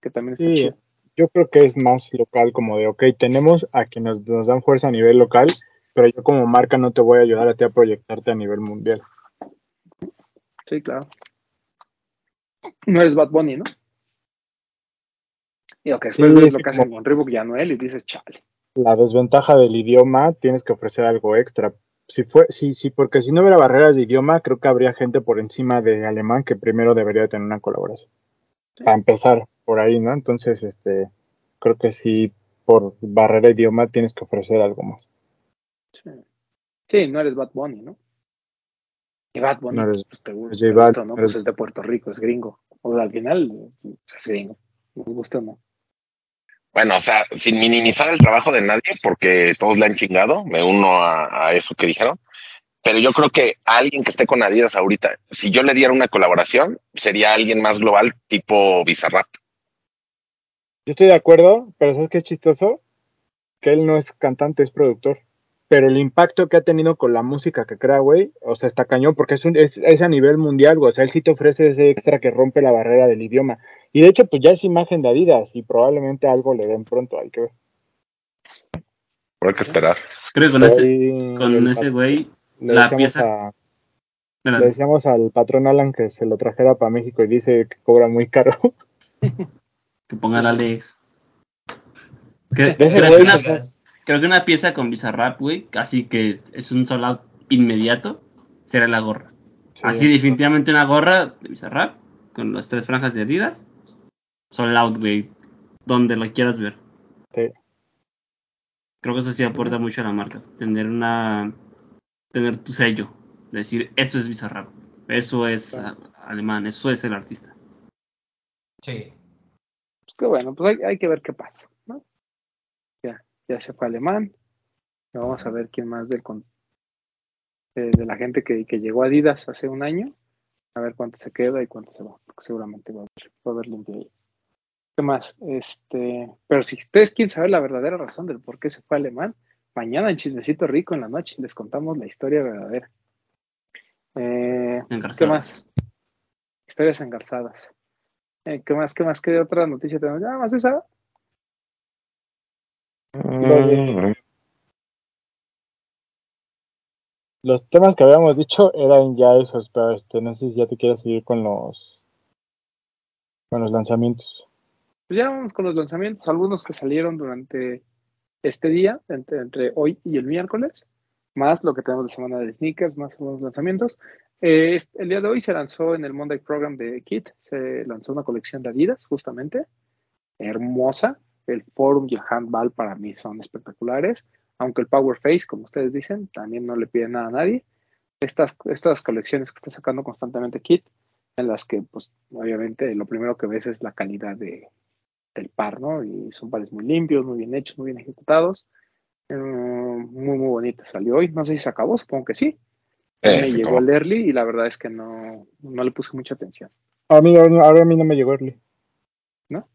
que también está chido yo creo que es más local, como de, ok, tenemos a quienes nos dan fuerza a nivel local, pero yo como marca no te voy a ayudar a ti a proyectarte a nivel mundial. Sí, claro. No eres Bad Bunny, ¿no? Y que después ves lo que hacen con Reebok y Anuel y dices, chale. La desventaja del idioma, tienes que ofrecer algo extra. Si fue, sí, sí, porque si no hubiera barreras de idioma, creo que habría gente por encima de alemán que primero debería tener una colaboración. Para empezar por ahí, ¿no? Entonces, este, creo que sí, por barrera de idioma tienes que ofrecer algo más. Sí, no eres Bad Bunny, ¿no? Y Bad Bunny, pues, te gusta, ¿no? Pues es de Puerto Rico, es gringo. O sea, al final, es gringo. Nos gusta o no. Bueno, o sea, sin minimizar el trabajo de nadie, porque todos le han chingado, me uno a, a, eso que dijeron. Pero yo creo que alguien que esté con Adidas ahorita, si yo le diera una colaboración, sería alguien más global, tipo Bizarrap. Yo estoy de acuerdo, pero ¿sabes qué es chistoso? Que él no es cantante, es productor. pero el impacto que ha tenido con la música que crea, güey, o sea, está cañón, porque es, un, es, es, a nivel mundial, güey, o sea, él sí te ofrece ese extra que rompe la barrera del idioma. Y de hecho, pues ya es imagen de Adidas y probablemente algo le den pronto, hay que ver. Hay que esperar. Creo que con ese, con ese güey, la pieza... le decíamos al patrón Alan que se lo trajera para México y dice que cobra muy caro. que ponga la Alex. creo, que una, creo, que una, pieza con Bizarrap, güey, casi que es un solo inmediato, será la gorra. Así definitivamente una gorra de Bizarrap con las tres franjas de Adidas. Son loud, güey, donde lo quieras ver. Sí. Creo que eso sí aporta mucho a la marca, tener una tener tu sello, decir, eso es Bizarrap, eso es alemán, eso es el artista. Sí. Pues qué bueno, pues hay, que ver qué pasa, ¿no? Ya, ya se fue alemán. Vamos a ver quién más del de, la gente que, llegó a Adidas hace un año. A ver cuánto se queda y cuánto se va, porque seguramente va a haber, va a haber limpio ahí. ¿Qué más? Este, pero si ustedes quieren saber la verdadera razón del por qué se fue alemán, mañana en Chismecito Rico en la noche les contamos la historia verdadera. Eh, ¿Qué más? Historias engarzadas. Eh, ¿Qué más? ¿Qué más? ¿Qué otra noticia tenemos? ¿Ya más esa? Los temas que habíamos dicho eran ya esos, pero este, no sé si ya te quieres seguir con los con los lanzamientos. Pues ya vamos con los lanzamientos, algunos que salieron durante este día, entre, hoy y el miércoles, más lo que tenemos de semana de sneakers, más los lanzamientos. Eh, el día de hoy se lanzó en el Monday Program de Kit, se lanzó una colección de Adidas, justamente, hermosa. El Forum y el Handball para mí son espectaculares, aunque el Power Face, como ustedes dicen, también no le pide nada a nadie. Estas, estas colecciones que está sacando constantemente Kit, en las que, pues, obviamente, lo primero que ves es la calidad de, del par, ¿no? Y son pares muy limpios, muy bien hechos, muy bien ejecutados. Eh, muy, muy bonito. Salió hoy, no sé si se acabó, supongo que sí. Eh, me llegó el early y la verdad es que no, no le puse mucha atención. A mí, ahora a mí no me llegó early. ¿No?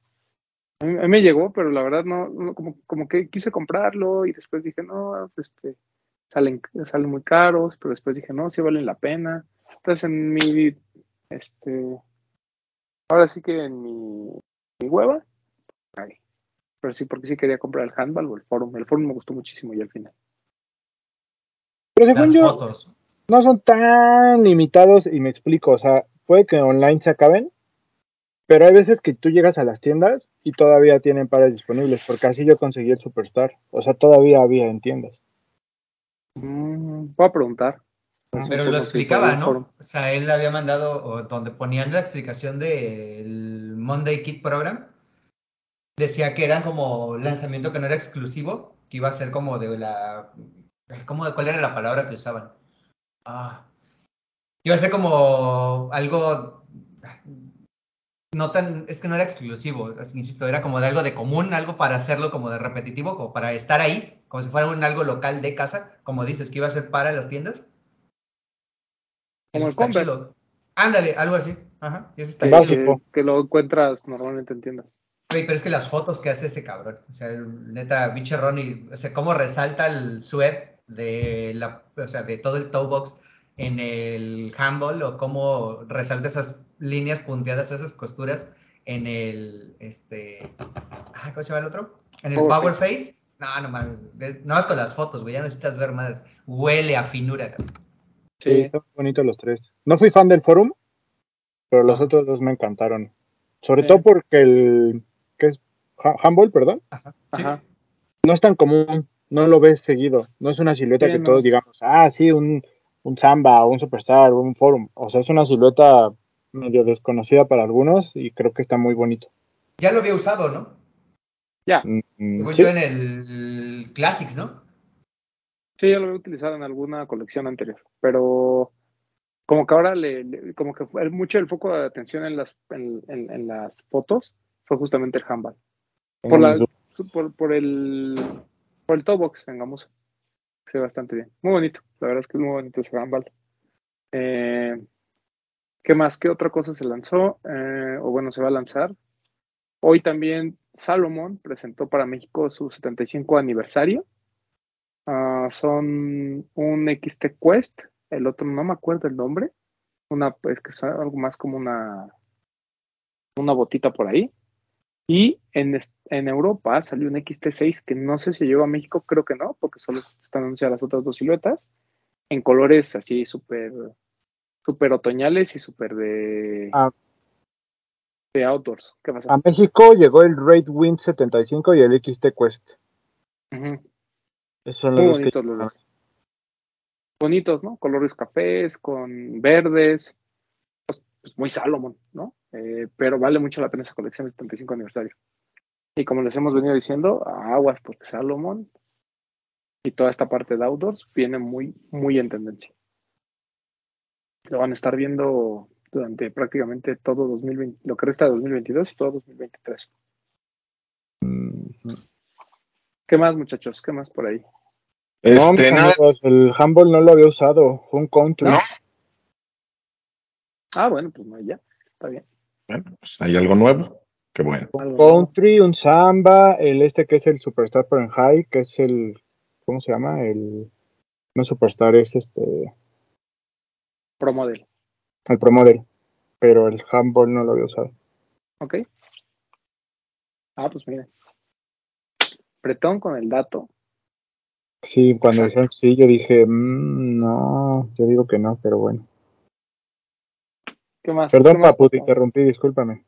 A mí, me llegó, pero la verdad no, como, como que quise comprarlo y después dije, no, este, salen, salen muy caros, pero después dije, no, sí valen la pena. Entonces en mi, este, ahora sí que en mi, mi hueva, pero sí, porque sí quería comprar el handball o el forum. El forum me gustó muchísimo y al final. Pero según yo, no son tan limitados y me explico, o sea, puede que online se acaben, pero hay veces que tú llegas a las tiendas y todavía tienen pares disponibles, porque así yo conseguí el Superstar, o sea, todavía había en tiendas. Mm, voy a preguntar. pero lo explicaba, ¿no? O sea, él había mandado, donde ponían la explicación del Monday Kit Program, decía que era como lanzamiento que no era exclusivo, que iba a ser como de la... ¿cómo, ¿Cuál era la palabra que usaban? Ah, iba a ser como algo... No tan, es que no era exclusivo, insisto, era como de algo de común, algo para hacerlo como de repetitivo, como para estar ahí, como si fuera un algo local de casa, como dices, que iba a ser para las tiendas. Como el Convert. Ándale, algo así. Ajá. que, que, lo encuentras normalmente en tiendas pero es que las fotos que hace ese cabrón, o sea, neta, pinche Ronnie, o sea, cómo resalta el sweat de la, o sea, de todo el toe box en el handball o cómo resalta esas líneas punteadas, esas costuras en el, este, ¿cómo se llama el otro? En el Power, Face. No, no mames, no más con las fotos, güey, ya necesitas ver más. Huele a finura, cabrón. Sí, están bonitos los tres. No fui fan del forum, pero los otros dos me encantaron. Sobre todo porque el, handball, perdón. Ajá. No es tan común, no lo ves seguido. No es una silueta que todos digamos, ah, sí, un, un Samba, un Superstar, un Forum. O sea, es una silueta medio desconocida para algunos y creo que está muy bonito. Ya lo había usado, ¿no? Ya. Mm, yo en el Classics, ¿no? Sí, ya lo había utilizado en alguna colección anterior, pero como que ahora le, como que fue mucho el foco de atención en las en, en las fotos fue justamente el handball. Por, la, por, por, el por el toe box en Gamusa. Se ve bastante bien. Muy bonito. La verdad es que es muy bonito ese handball. Eh, ¿Qué más? ¿Qué otra cosa se lanzó? Eh, o bueno, se va a lanzar. Hoy también Salomon presentó para México su 75 aniversario. Ah, son un XT Quest, el otro no me acuerdo el nombre, una pues que es algo más como una una botita por ahí. Y en, en Europa salió un XT6 que no sé si llegó a México, creo que no, porque solo están anunciadas las otras dos siluetas, en colores así súper super otoñales y súper de, ah. de outdoors. ¿Qué A México llegó el Raid Wind 75 y el XT Quest. Esos son los bonitos los dos. Bonitos, ¿no? Colores cafés, con verdes, pues, muy Salomon, ¿no? Eh, pero vale mucho la pena esa colección de 75 aniversario. Y como les hemos venido diciendo, aguas porque Salomon y toda esta parte de outdoors viene muy, muy en tendencia. Lo van a estar viendo durante prácticamente todo 2020, lo que resta de 2022 y todo 2023. ¿Qué más, muchachos? ¿Qué más por ahí? Este, el Humble no lo había usado, fue un country. Ah, bueno, pues no, ya, está bien. Bueno, pues hay algo nuevo. Qué bueno. Un country, un samba, el este que es el Superstar High, que es el, ¿cómo se llama? El, no Superstar, es este... Pro Model. El Pro Model, pero el Humble no lo había usado. Ok. Ah, pues miren. Pretón con el dato. Sí, cuando dijeron sí, yo dije, mmm, no, yo digo que no, pero bueno. ¿Qué más? Perdón, Papu, te interrumpí, discúlpame.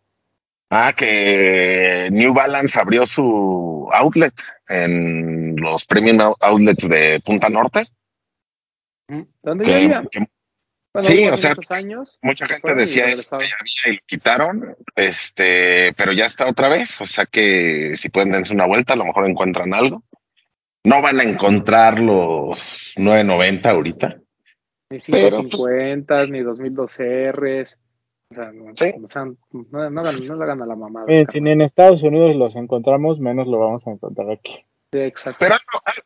Ah, que New Balance abrió su outlet en los premium outlets de Punta Norte. ¿Dónde ya sí, o sea, mucha gente decía eso y lo quitaron, este, pero ya está otra vez, o sea que si pueden darse una vuelta, a lo mejor encuentran algo. No van a encontrar los 990 ahorita. Ni 550, pues, ni 2002 Rs. O sea, no, no, no, no, hagan a la mamada. si en Estados Unidos los encontramos, menos lo vamos a encontrar aquí. Sí, exacto. Pero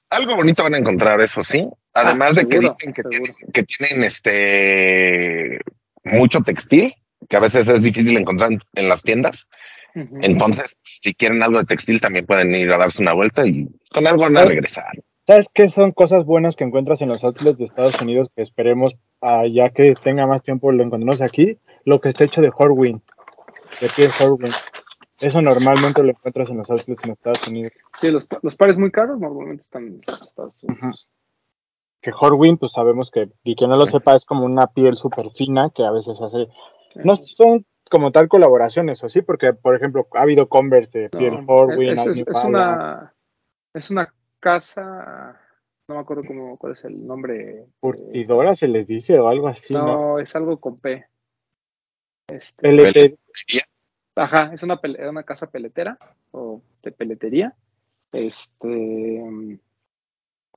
algo, bonito van a encontrar, eso sí. Además de que dicen que tienen, que tienen, este mucho textil, que a veces es difícil encontrar en, las tiendas. Entonces, si quieren algo de textil, también pueden ir a darse una vuelta y con algo van a regresar. ¿Sabes qué son cosas buenas que encuentras en los outlets de Estados Unidos que esperemos, uh, ya que tenga más tiempo, lo encontremos aquí? Lo que está hecho de Horwin, de piel Horwin. Eso normalmente lo encuentras en los outlets en Estados Unidos. Sí, los, los pares muy caros normalmente están en Estados Unidos. Que Horwin, pues sabemos que, y que no lo sepa, es como una piel súper fina que a veces hace. No son como tal colaboraciones, ¿o sí? Porque, por ejemplo, ha habido Converse de piel Horwin. Es, es, una, es una casa, no me acuerdo cómo, cuál es el nombre. Curtidora se les dice o algo así. No, es algo con P. Este, Ajá, es una, una casa peletera o de peletería este,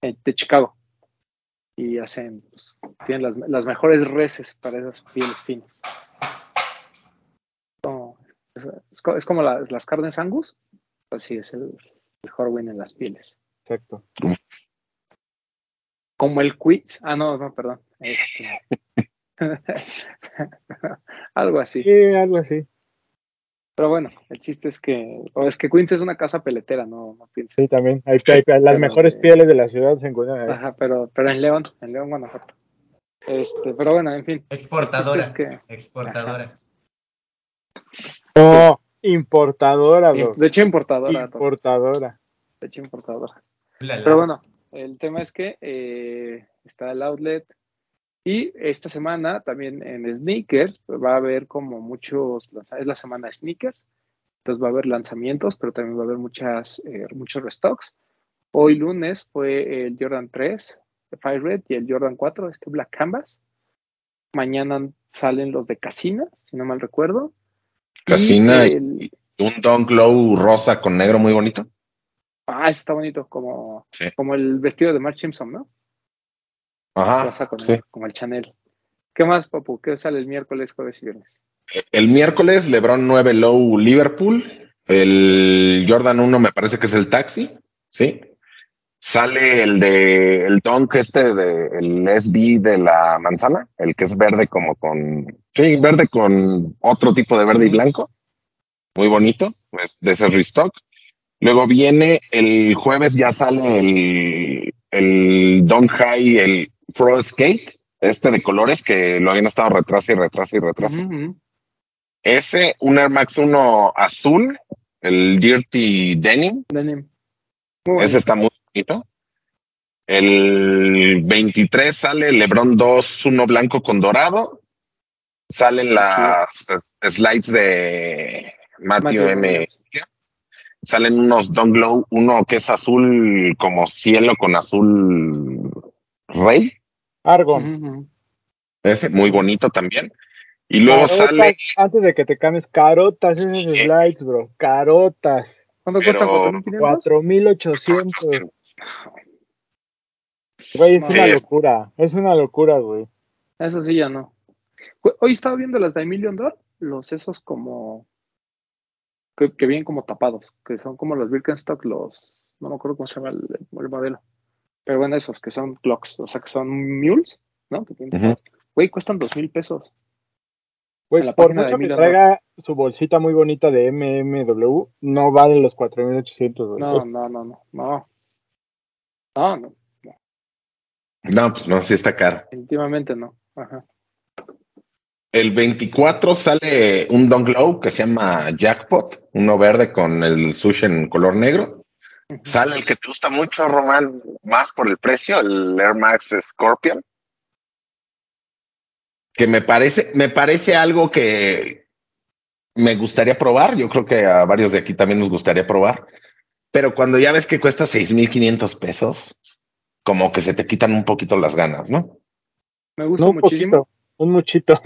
eh, de Chicago. Y hacen, pues, tienen las, las, mejores reses para esas pieles finas. es, como las carnes angus, así es el, mejor win en las pieles. Exacto. Como el quiz. Ah, no, no, perdón. Este, algo así. Sí, algo así. Pero bueno, el chiste es que, o es que Queens es una casa peletera, no, no pienso. Sí, también. Hay, las mejores pieles de la ciudad se encuentran ahí. Ajá, pero, pero en León, en León, Guanajuato. Este, pero bueno, en fin. Exportadora. exportadora. No, importadora, bro. De hecho, importadora. Importadora. De hecho, importadora. Pero bueno, el tema es que eh, está el outlet, y esta semana también en sneakers pues, va a haber como muchos, es la semana de sneakers, entonces va a haber lanzamientos, pero también va a haber muchas, eh, muchos restocks. Hoy lunes fue el Jordan 3, el Fire Red y el Jordan 4, este Black Canvas. Mañana salen los de Casina, si no mal recuerdo. Casina y, un Don Glow rosa con negro muy bonito. Ah, ese está bonito, como, como el vestido de Mark Simpson, ¿no? Ajá. como el Chanel. ¿Qué más, Papu? ¿Qué sale el miércoles, jueves y viernes? El miércoles, LeBron 9 Low Liverpool. El Jordan 1 me parece que es el taxi. Sí. Sale el de el Dunk este de el SB de la manzana, el que es verde como con sí, verde con otro tipo de verde y blanco. Muy bonito, es de ese restock. Luego viene el jueves ya sale el el Don High, el Frost Skate, este de colores que lo habían estado retrasa y retrasa y retrasa. Ese, un Air Max 1 azul, el Dirty Denim. Denim. Ese está muy bonito. El 23 sale LeBron 2, uno blanco con dorado. Salen las slides de Matthew, M. Salen unos Don Glow, uno que es azul como cielo con azul rey. Argon. Ese, muy bonito también. Y luego sale. Antes de que te cambies, carotas esos slides, bro. Carotas. ¿Cuánto cuesta? ¿4.800? Güey, es una locura. Es una locura, güey. Eso sí, ya no. Hoy estaba viendo las de Million Dollar, los esos como. Que, vienen como tapados, que son como los Birkenstock, los. No me acuerdo cómo se llama el, modelo. Pero bueno, esos que son clocks, o sea, que son mules, ¿no? Güey, cuestan dos mil pesos. Güey, por mucho que traiga su bolsita muy bonita de MMW, no vale los 4800, güey. No, no, no, no, no. No, no. No, pues no, sí está caro. Definitivamente no. Ajá. El 24 sale un Don Glow que se llama Jackpot, uno verde con el sushi en color negro. Sale el que te gusta mucho, Román, más por el precio, el Air Max Scorpion. Que me parece, me parece algo que me gustaría probar. Yo creo que a varios de aquí también nos gustaría probar. Pero cuando ya ves que cuesta 6,500 pesos, como que se te quitan un poquito las ganas, ¿no? Me gusta muchísimo. un muchito.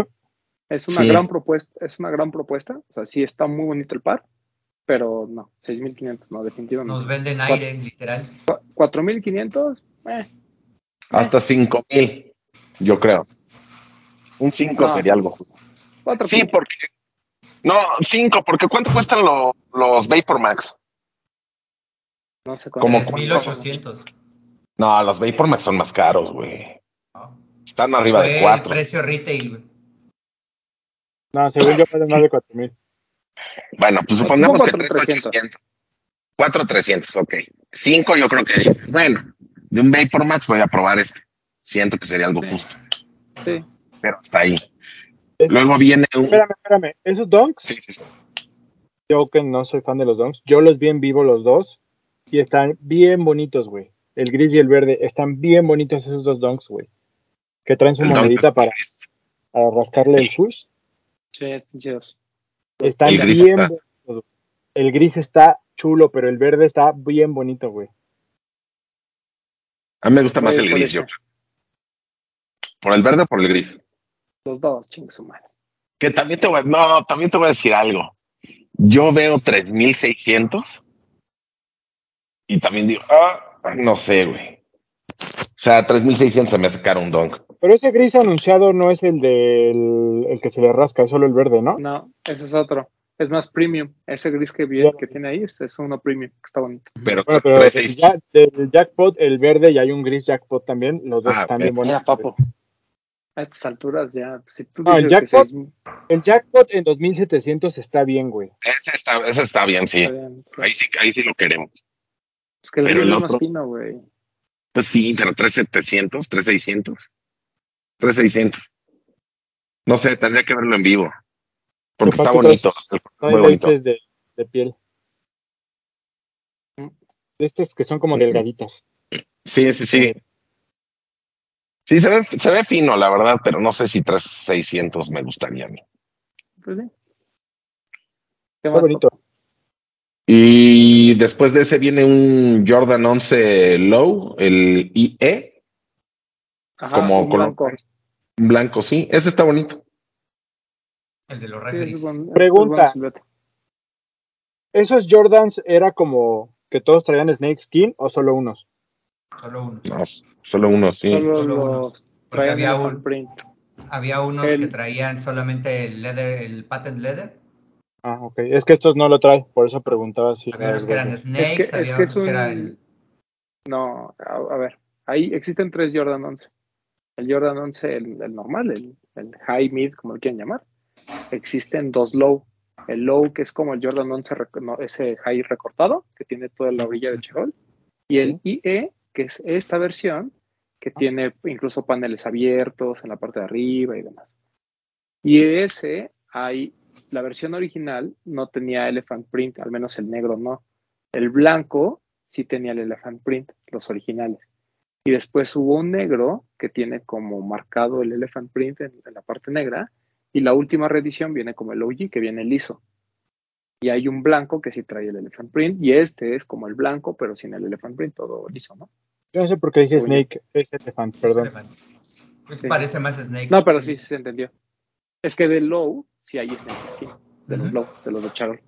Es una gran propuesta, es una gran propuesta. O sea, sí está muy bonito el par, pero no, 6.500, no, definitivamente. Nos venden aire, literal. 4.500, eh. Hasta 5.000, yo creo. Un 5 sería algo. sí, porque. No, 5, porque ¿cuánto cuestan los Vapor Max? No sé cuánto. Como 1800. No, los Vapor Max son más caros, güey. Están arriba de 4. precio retail, güey. No, según yo vale más de 4000. Bueno, pues supongamos que 3,800. 4,300, ok. 5 yo creo que es. Bueno, de un Vapor Max voy a probar este. Siento que sería algo justo. Sí. Pero está ahí. Luego viene un. Espérame, espérame. ¿Esos donks? Sí, sí, sí. Yo que no soy fan de los donks, yo los vi en vivo los dos y están bien bonitos, güey el gris y el verde, están bien bonitos esos dos donks, güey. Que traen su monedita para, rascarle el sush. Sí, Están el bien bonitos. El gris está chulo, pero el verde está bien bonito, güey. A mí me gusta más el gris, yo. ¿Por el verde o por el gris? Los dos, chingue su madre. Que también te voy, no, también te voy a decir algo. Yo veo 3600 y también digo, ah, no sé, güey. O sea, 3600 se me hace caro un donk. Pero ese gris anunciado no es el del el que se le rasca, es solo el verde, ¿no? No, ese es otro. Es más premium. Ese gris que, viene, que tiene ahí es, uno premium, que está bonito. Pero, del jackpot, el verde y hay un gris jackpot también. Los dos ah, están bien bonitos. papo. A estas alturas ya, si tú no, el jackpot, el jackpot en 2700 está bien, güey. Ese está, ese está bien, sí. Ahí sí, ahí sí lo queremos. Es que el pero es más fino, güey. Pues sí, pero 3700, 3600. 3600. No sé, tendría que verlo en vivo. Porque está bonito. muy bonito. De, de piel. Mm. Estos que son como delgaditas. Sí, sí, sí. Sí, se ve, se ve fino, la verdad, pero no sé si 3600 me gustaría a mí. Pues sí. Qué bonito. Y después de ese viene un Jordan 11 Low, el IE. Ajá, como un blanco. blanco, sí. Ese está bonito. El de los referees. Pregunta. ¿Esos Jordans era como que todos traían snake skin o solo unos? Solo unos. No, solo unos, sí. Solo, unos. Porque había, un, había unos que traían solamente el leather, el patent leather Ah, ok. Es que estos no lo trae, por eso preguntaba si. Había que eran snakes, es que, había es que, era el... No, a, ver, ahí existen tres Jordan 11. El Jordan 11, el, normal, el, el, high mid, como lo quieren llamar. Existen dos low. El low, que es como el Jordan 11, ese high recortado, que tiene toda la orilla de Cherol. Y el IE, que es esta versión que tiene incluso paneles abiertos en la parte de arriba y demás. Y ese hay, la versión original no tenía elephant print, al menos el negro no. El blanco sí tenía el elephant print, los originales. Y después hubo un negro que tiene como marcado el elephant print en, la parte negra. Y la última reedición viene como el OG, que viene liso. Y hay un blanco que sí trae el elephant print. Y este es como el blanco, pero sin el elephant print, todo liso, ¿no? Yo no sé por qué dije Snake, es elephant, perdón. Parece más Snake. No, pero sí, se entendió. Es que de Low sí hay Snake Skin. De los Low, de los de Charol.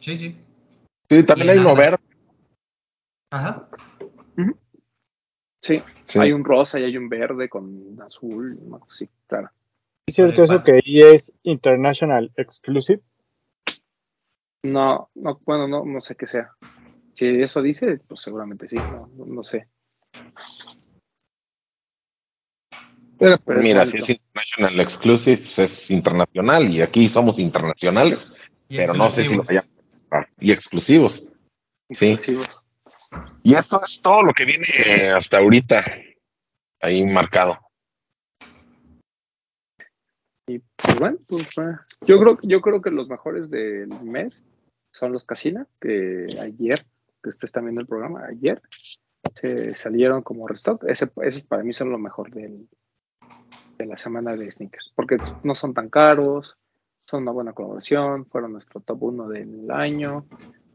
Sí, sí. Sí, también hay uno verde. Ajá. Sí, hay un rosa y hay un verde con azul, sí, claro. ¿Es cierto eso que ahí es International Exclusive? No, no, bueno, no, no sé qué sea. Si eso dice, pues seguramente sí, no, no sé. Pero, pues mira, si es International Exclusive, es internacional y aquí somos internacionales, pero no sé si lo vayan Y exclusivos. Sí. Exclusivos. Y esto es todo lo que viene hasta ahorita ahí marcado. Y pues bueno, pues, yo creo, yo creo que los mejores del mes son los Casina, que ayer, que ustedes están viendo el programa, ayer se salieron como restock. Ese, ese para mí son lo mejor del, de la semana de sneakers, porque no son tan caros, son una buena colaboración, fueron nuestro top 1 del año,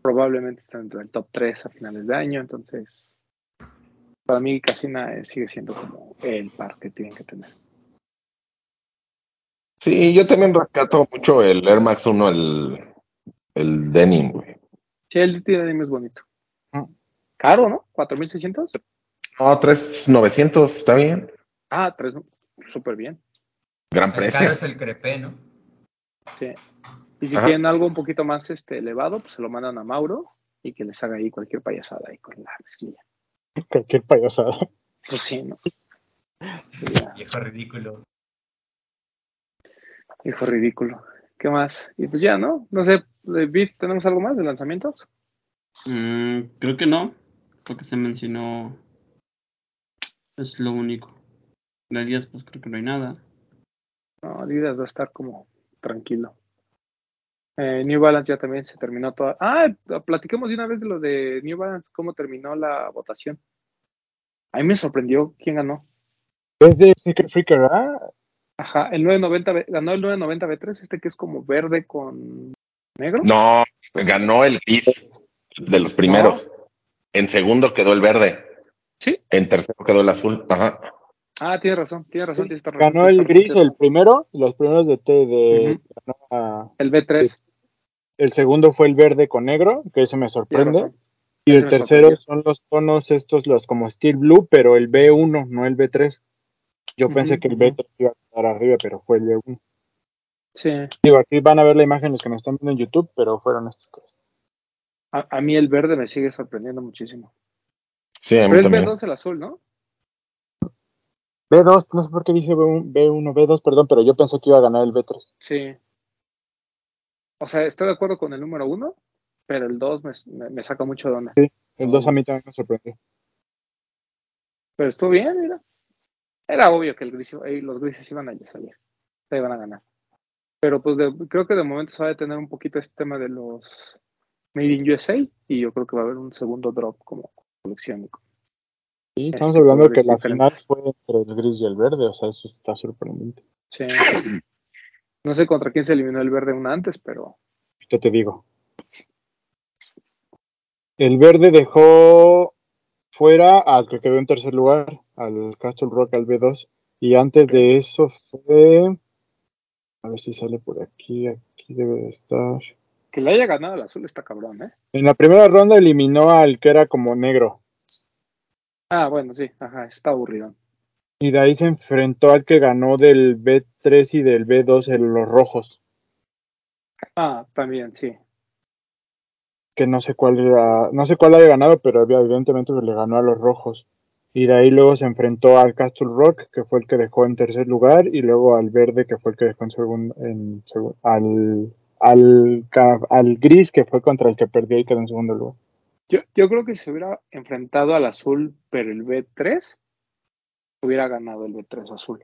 probablemente están dentro del top 3 a finales de año, entonces para mí Casina eh, sigue siendo como el par que tienen que tener. Sí, yo también rescato mucho el Air Max 1, el, el denim, güey. Sí, el denim es bonito. Ah. Caro, ¿no? ¿4.600? No, 3.900, está bien. Ah, 3, súper bien. Gran precio. Caro es el crepé, ¿no? Sí. Y si tienen algo un poquito más este, elevado, pues se lo mandan a Mauro y que les haga ahí cualquier payasada ahí con la mezclilla. Cualquier payasada. Pues sí, ¿no? Viejo ridículo. Viejo ridículo. ¿Qué más? Y pues ya, ¿no? No sé, Viv, ¿tenemos algo más de lanzamientos? Mm, creo que no. Porque se mencionó. Es lo único. De Adidas, pues creo que no hay nada. No, Adidas va a estar como tranquilo. Eh, New Balance ya también se terminó toda. Ah, platiquemos de una vez de lo de New Balance, cómo terminó la votación. A mí me sorprendió quién ganó. Es de Sneaker Freaker, ¿ah? Ajá, el 990 ganó el 990 B3, este que es como verde con negro. No, ganó el gris de los primeros. En segundo quedó el verde. Sí. En tercero quedó el azul. Ajá. Ah, tiene razón, tiene razón, Ganó el gris el primero, los primeros de T de el B3. El segundo fue el verde con negro, que eso me sorprende. Y el tercero son los tonos estos, los como Steel Blue, pero el B1, no el B3. Yo pensé que el B3 iba a estar arriba, pero fue el B1. Sí. Digo, aquí van a ver la imagen los que nos están viendo en YouTube, pero fueron estos tres. A, mí el verde me sigue sorprendiendo muchísimo. Sí, a mí pero también. B2 el azul, ¿no? B2, no sé por qué dije B1, B1, B2, perdón, pero yo pensé que iba a ganar el B3. Sí. O sea, estoy de acuerdo con el número uno, pero el 2 me, me, saca mucho de onda. Sí, el 2 a mí también me sorprendió. Pero estuvo bien, mira. Era obvio que el gris, los grises iban a salir. Se iban a ganar. Pero pues creo que de momento se va a detener un poquito este tema de los Made in USA y yo creo que va a haber un segundo drop como colección. Sí, estamos hablando que la final fue entre el gris y el verde, o sea, eso está sorprendente. Sí. No sé contra quién se eliminó el verde una antes, pero. Yo te digo. El verde dejó fuera al que quedó en tercer lugar, al Castle Rock al B2. Y antes de eso fue. A ver si sale por aquí. Aquí debe de estar. Que le haya ganado el azul está cabrón, ¿eh? En la primera ronda eliminó al que era como negro. Ah, bueno, sí, ajá, está aburrido. Y de ahí se enfrentó al que ganó del B3 y del B2 en los rojos. Ah, también, sí. Que no sé cuál era, no sé cuál haya ganado, pero evidentemente le ganó a los rojos. Y de ahí luego se enfrentó al Castle Rock, que fue el que dejó en tercer lugar, y luego al verde, que fue el que dejó en segundo, en, al, al, al gris, que fue contra el que perdió y quedó en segundo lugar. Yo, yo creo que si se hubiera enfrentado al azul, pero el B3, hubiera ganado el B3 azul.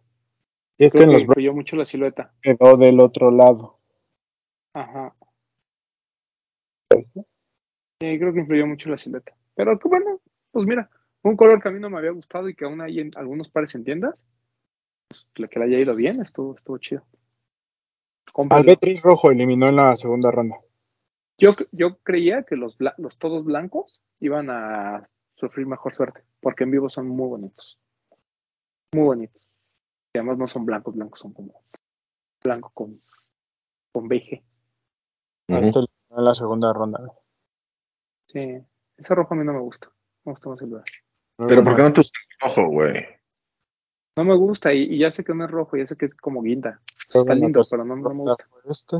Y es creo que, influyó mucho la silueta. quedó del otro lado. Ajá. Sí, creo que influyó mucho la silueta. Pero que bueno, pues mira, un color que a mí no me había gustado y que aún hay en algunos pares en tiendas, pues que le haya ido bien, estuvo, estuvo chido. Al Cómprenlo. B3 rojo eliminó en la segunda ronda. Yo, yo creía que los, los todos blancos iban a sufrir mejor suerte, porque en vivo son muy bonitos. Muy bonitos. Y además no son blancos, blancos son como blanco con, con beige. En la segunda ronda. Sí, ese rojo a mí no me gusta. Me gusta más el verde. Pero ¿por qué no te gusta el rojo, güey? No me gusta y, y ya sé que no es rojo, ya sé que es como guinda. Está lindo, cosa pero no, no me gusta. Este.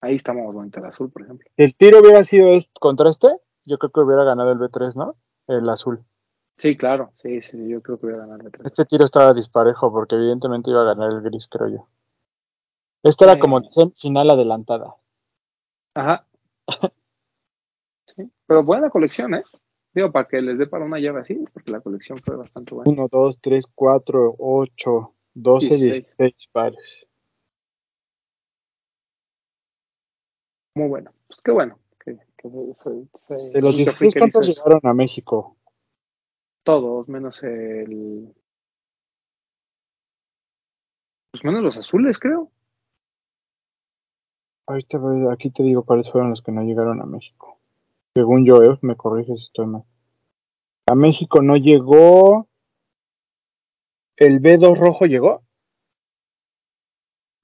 Ahí está más bonito el azul, por ejemplo. Si el tiro hubiera sido este, contra este, yo creo que hubiera ganado el B3, ¿no? El azul. Sí, claro, sí, sí, yo creo que voy a ganar el tres. Este tiro estaba disparejo porque evidentemente iba a ganar el gris, creo yo. Esta era Sí. como final adelantada. Ajá. Sí, pero buena colección, ¿eh? Digo, para que les dé para una llave así, porque la colección fue bastante buena. 1, 2, 3, 4, 8, 12, 16. 16 pares. Muy bueno. Pues qué bueno. Que, que se- se- De los Geek 16, Africa hizo ¿cuántos llegaron a México? Todos, menos el. Pues menos los azules, creo. Ahorita aquí te digo cuáles fueron los que no llegaron a México. Según yo, eh, me corriges si estoy mal. A México no llegó. ¿El B2 rojo llegó?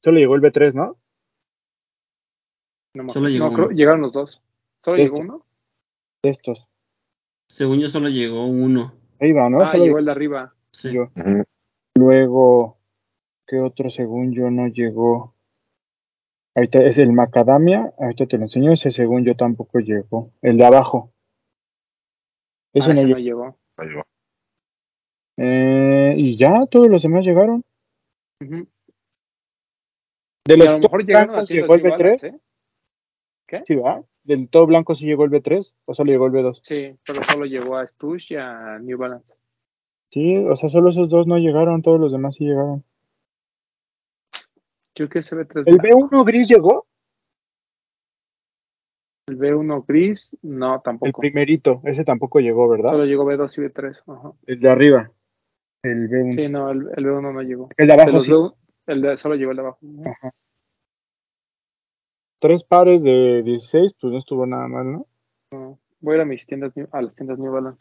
Solo llegó el B3, ¿no? No, Solo acuerdo. llegó No, creo- uno. llegaron los dos. ¿Solo De llegó este. uno? De estos. Según yo solo llegó uno. Ahí va, ¿no? ah, Solo llegó el de arriba. Sí. yo. Ujú. Luego, ¿qué otro según yo no llegó? Ahorita es el macadamia, ahorita te lo enseño, ese según yo tampoco llegó. El de abajo. Ese ah, no ese llegó. no llegó. Ahí va. Eh, y ya, todos los demás llegaron. De los a lo mejor llegaron llegó el New B3, Balance, ¿eh? ¿Qué? sí, ¿verdad? Del todo blanco sí llegó el B3, o solo llegó el B2. Sí, pero solo llegó a Stush y a New Balance. Sí, o sea, solo esos dos no llegaron, todos los demás sí llegaron. Creo que ese B3 ¿El blanco. B1 gris llegó? El B1 gris, no, El tampoco. primerito, ese tampoco llegó, ¿verdad? Solo llegó B2 y B3. Ajá. El de arriba. El B1. Sí, no, el, el B1 no llegó. El de abajo sí. B1, el de, solo llegó el de abajo. Ajá. Tres pares de 16, pues no estuvo nada mal, ¿no? No. Voy a ir a mis tiendas, New- a las tiendas New Balance.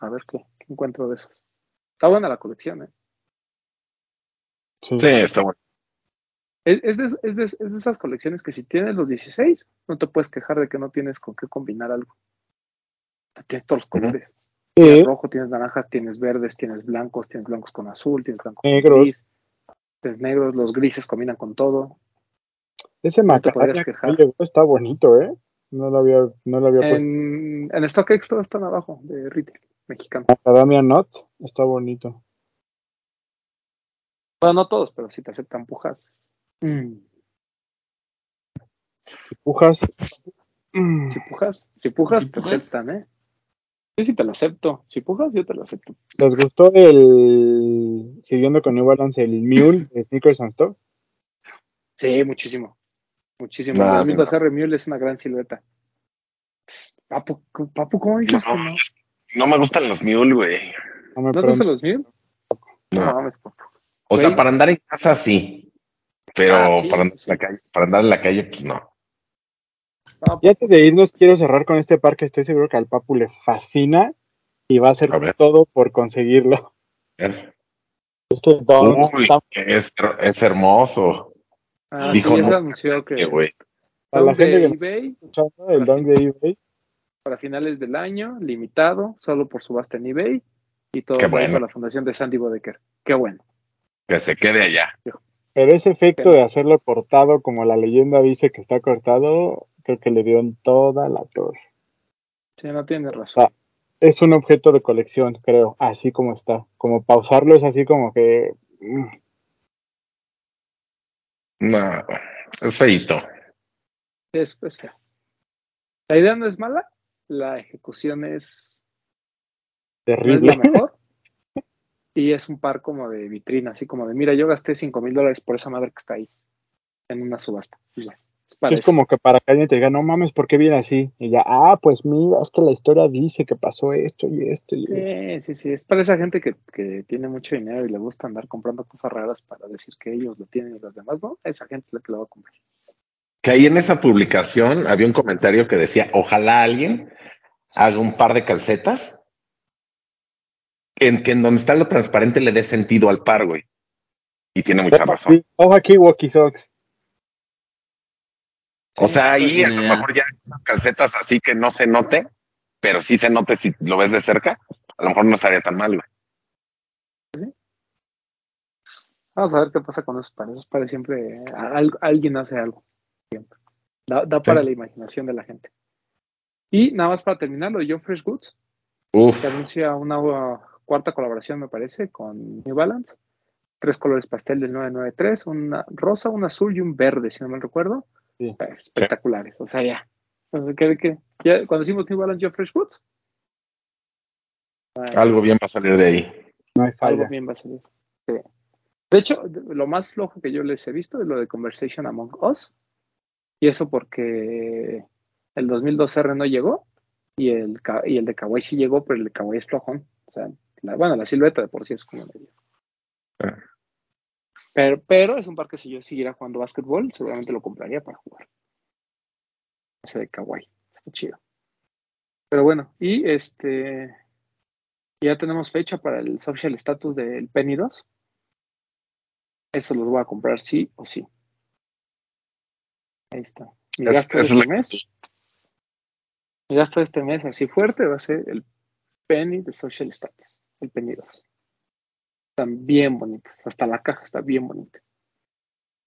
A ver qué, qué encuentro de esos. Está buena la colección, ¿eh? Sí. Sí, está bueno. Es, es, de, es, de, es de esas colecciones que si tienes los 16, no te puedes quejar de que no tienes con qué combinar algo. Tienes todos los colores. Tienes rojo, tienes naranjas, tienes verdes, tienes blancos, tienes blancos con azul, tienes blancos con Negros. gris. Tienes negros, los grises combinan con todo. Ese que llegó está bonito, ¿eh? No lo había, no lo había puesto. En, en StockX todos están abajo de retail mexicano. Macadamia Not está bonito. Bueno, no todos, pero sí te aceptan pujas. Mm. Si pujas. mm, Si pujas, si pujas, Si te pujas. aceptan, ¿eh? Yo sí te lo acepto. Si pujas, yo te lo acepto. ¿Les gustó el. Siguiendo con New Balance, el Mule de Sneakers and Stuff? Sí, muchísimo. Muchísimo. No, el no. 2012 Mule es una gran silueta. Papu, Papu ¿cómo dices No, que no? No me gustan los mule, güey. No me ¿No te prende. gustan los Mule? No No. mames, Papu. O sea, para andar en casa sí. Pero Ah, sí, para, andar sí. En la calle, para andar en la calle, pues no. No, Y antes de irnos, quiero cerrar con este par que estoy seguro que al Papu le fascina y va a hacer A todo por conseguirlo. Este Dunk Uy, está- es, es hermoso. Ah, Dijo, sí, ya se anunció Qué que güey. para la Dunk gente de que eBay está escuchando, el Dunk de eBay. para finales del año, limitado, solo por subasta en eBay y todo bueno. a la fundación de Sandy Bodecker. Qué bueno. Que se quede allá. Pero ese efecto Pero- de hacerlo cortado, como la leyenda dice que está cortado, creo que le dio en toda la torre. Sí, no tienes razón. Ah. Es un objeto de colección, creo, así como está. Como pausarlo es así como que... No, es feito. Es, es feo. La idea no es mala, la ejecución es terrible. la mejor. y es un par como de vitrina, así como de, mira, yo gasté 5 mil dólares por esa madre que está ahí en una subasta. Es, como que para que alguien te diga, no mames, ¿por qué viene así? Y ya, ah, pues mira, es que la historia dice que pasó esto y esto. Y sí, sí, sí, es para esa gente que, que, tiene mucho dinero y le gusta andar comprando cosas raras para decir que ellos lo tienen y los demás no, esa gente es la que lo va a comprar. Que ahí en esa publicación había un comentario que decía, ojalá alguien haga un par de calcetas en que en donde está lo transparente le dé sentido al par, güey. Y tiene mucha razón. Ojo aquí, Walkie Sox. O sea, ahí a lo mejor ya unas calcetas así que no se note, pero sí se note si lo ves de cerca, a lo mejor no estaría tan mal, güey. Vamos a ver qué pasa con esos pares. Esos pares siempre, alguien hace algo. Siempre. Da, para la imaginación de la gente. Y nada más para terminar, lo de John Fresh Goods. Se anuncia una cuarta colaboración, me parece, con New Balance. Tres colores pastel del 993, una rosa, un azul y un verde, si no me recuerdo. Espectaculares, o sea, ya. cuando decimos New Balance Joe Fresh Woods, algo bien va a salir de ahí. algo bien va a salir. De hecho, lo más flojo que yo les he visto es lo de Conversation Among Us. Y eso porque el 2002R no llegó y el, y el de Kawaii sí llegó, pero el de Kawaii es flojón. O sea, bueno, la silueta de por sí es como medio. Pero, pero es un par que si yo siguiera jugando básquetbol, seguramente lo compraría para jugar. Ese de kawaii. Está chido. Pero bueno, y este. Ya tenemos fecha para el social status del Penny 2. Eso los voy a comprar sí o sí. Ahí está. Mi gasto de este mes. Mi gasto de este mes así fuerte va a ser el Penny de social status. El Penny 2. Están bien bonitos. Hasta la caja está bien bonita.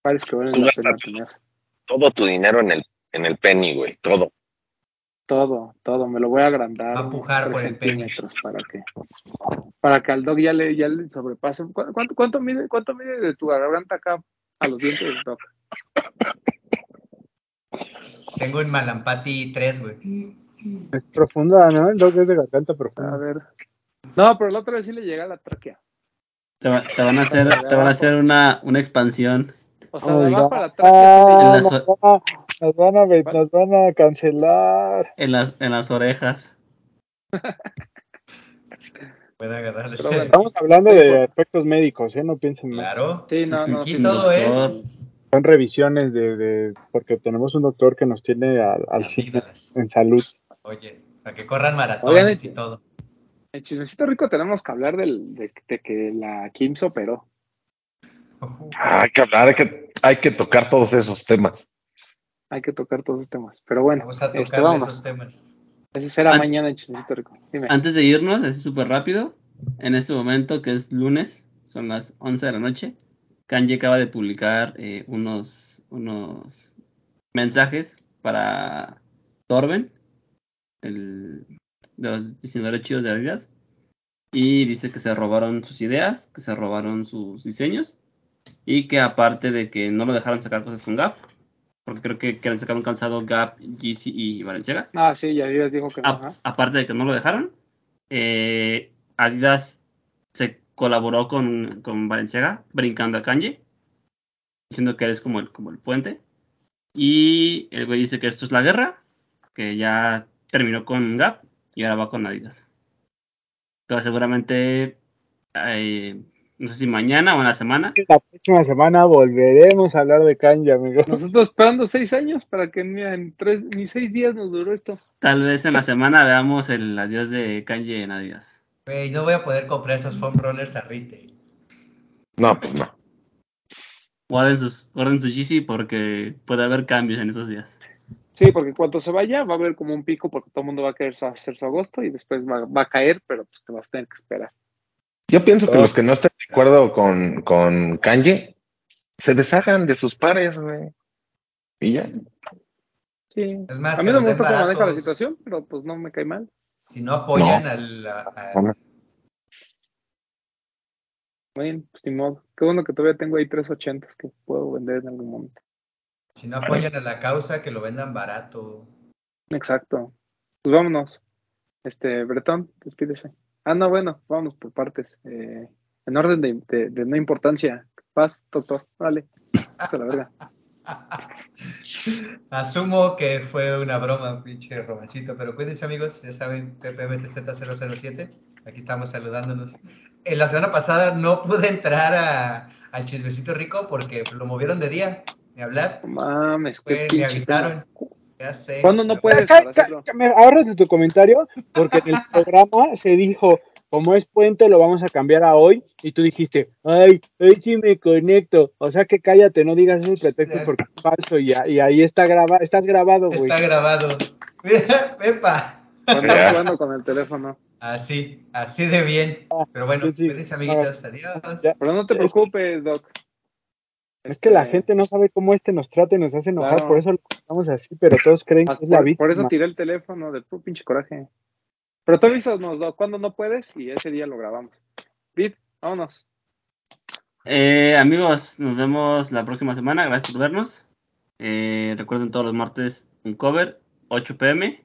Parece que valen la pena tener. Todo tu dinero en el, en el penny, güey. Todo. Todo, todo. Me lo voy a agrandar. a empujar por el penny. Para que, para que al dog ya le, ya le sobrepase. ¿Cuánto, cuánto, mide, ¿Cuánto mide de tu garganta acá a los dientes del dog? Tengo un Malampati 3, güey. Es profunda, ¿no? El dog es de garganta profunda. A ver. No, pero la otra vez sí le llega a la tráquea. Te, van a hacer, te van a hacer una, una expansión. O sea, de abajo a la ah, nos, van a, nos van a cancelar. En las, en las orejas. Puede agarrar Estamos hablando de aspectos médicos, ¿eh? No piensen Claro. Sí, no, no. Aquí todo es. Son revisiones de, de, Porque tenemos un doctor que nos tiene al, al en salud. Oye, para que corran maratones y todo. En Chismecito Rico tenemos que hablar del, de, que la Kim se operó. hay que hablar, hay que, hay que tocar todos esos temas. Hay que tocar todos esos temas. Pero bueno, vamos a este, tocar esos temas. Ese será mañana en Chismecito Rico. Antes de irnos, así súper rápido, en este momento que es lunes, son las 11 de la noche, Kanye acaba de publicar eh, unos, unos mensajes para Torben, el de los diseñadores chidos de Adidas. Y dice que se robaron sus ideas, que se robaron sus diseños. Y que aparte de que no lo dejaron sacar cosas con Gap, porque creo que quieren sacar un calzado Gap, GC y Valenciaga. Ah, sí, y Adidas dijo que no. aparte de que no lo dejaron, eh, Adidas se colaboró con, con Valenciaga, brincando a Kanye, diciendo que eres como el, como el puente. Y el güey dice que esto es la guerra, que ya terminó con Gap y ahora va con Adidas. Entonces seguramente, eh, no sé si mañana o en la semana. La próxima semana volveremos a hablar de Kanye, amigos. Nosotros esperando seis años para que ni en tres, ni seis días nos duró esto. Tal vez en la semana veamos el adiós de Kanye en Adidas. Güey, no voy a poder comprar esos foam rollers a retail. No, pues no. Guarden sus, guarden su GC porque puede haber cambios en esos días. Sí, porque cuando se vaya va a haber como un pico porque todo el mundo va a querer hacer su agosto y después va, a caer, pero pues te vas a tener que esperar. Yo pienso que los que no estén de acuerdo con, con Kanye se deshagan de sus pares, güey. Y ya. Sí. Es más, a mí no me gusta cómo maneja la situación, pero pues no me cae mal. Si no apoyan al... Bueno, pues ni modo. Qué bueno que todavía tengo ahí 380 que puedo vender en algún momento. Si no apoyan a la causa, que lo vendan barato. Exacto. Pues vámonos. Este, Bretón, despídese. Ah, no, bueno, vámonos por partes. Eh, en orden de, de, no importancia. Paz, doctor, vale. A la verga. Asumo que fue una broma, pinche romancito, pero cuídense amigos, ya saben, PPMTZ007, aquí estamos saludándonos. En la semana pasada no pude entrar a, al chismecito rico porque lo movieron de día, ni hablar. Mames, que me avisaron. Ya sé. ¿Cuándo no puedes? Me ahorras de tu comentario, porque en el programa se dijo, como es puente, lo vamos a cambiar a hoy. Y tú dijiste, ay, hoy sí me conecto. O sea que cállate, no digas esos pretextos porque es falso. Y, y ahí está grabado, estás grabado, güey. Está grabado. Epa. Cuando jugando con el teléfono. Así, así de bien. Pero bueno, sí, amiguitos, adiós. Pero no te preocupes, Doc. Es que la este, gente no sabe cómo este nos trata y nos hace enojar, por eso lo estamos así, pero todos creen que es la víctima. Por eso tiré el teléfono del pinche coraje. Pero tú avísanos cuando no puedes y ese día lo grabamos. Vid, vámonos. Eh, amigos, nos vemos la próxima semana. Gracias por vernos. Eh, recuerden todos los martes un cover, 8 pm.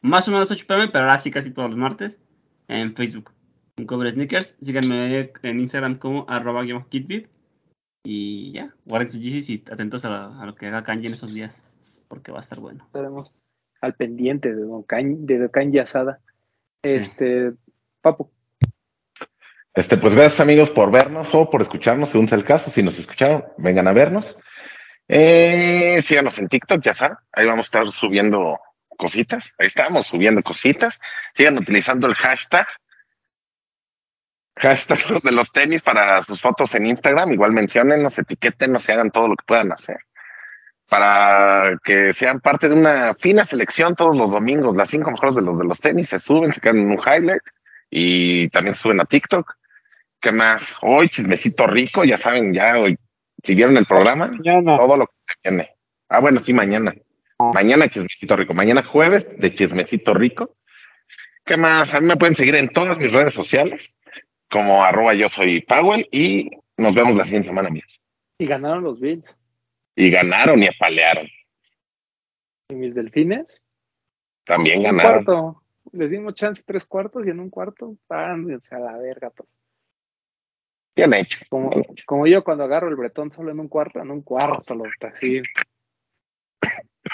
Más o menos 8 pm, pero ahora sí casi todos los martes. En Facebook. Un cover sneakers. Síganme en Instagram como arroba kitbit. Y ya, guarden sus GCs y atentos a, lo que haga Kanji en esos días, porque va a estar bueno. Estaremos al pendiente de Don Kanji, de Kanji Asada. Este, Papu. Este, pues gracias amigos por vernos o por escucharnos, según sea el caso. Si nos escucharon, vengan a vernos. Eh, síganos en TikTok, ya saben. Ahí vamos a estar subiendo cositas. Ahí estamos subiendo cositas. Sigan utilizando el hashtag hashtag los de los tenis para sus fotos en Instagram. Igual mencionen, nos etiqueten, nos hagan todo lo que puedan hacer. Para que sean parte de una fina selección todos los domingos. Las cinco mejores de los de los tenis se suben, se quedan en un highlight y también suben a TikTok. ¿Qué más? Hoy chismecito rico, ya saben, ya hoy, si vieron el programa, todo lo que se viene. Ah, bueno, sí, mañana. Ah. Mañana chismecito rico. Mañana jueves de chismecito rico. ¿Qué más? A mí me pueden seguir en todas mis redes sociales como arroba yo soy Powell y nos vemos la siguiente semana, amigos. Y ganaron los Bills. Y ganaron y apalearon. ¿Y mis delfines? También ganaron. Cuarto. Les dimos chance tres cuartos y en un cuarto, pándense a la verga. Pues. Bien hecho. Como, como yo cuando agarro el bretón solo en un cuarto, en un cuarto, lo así.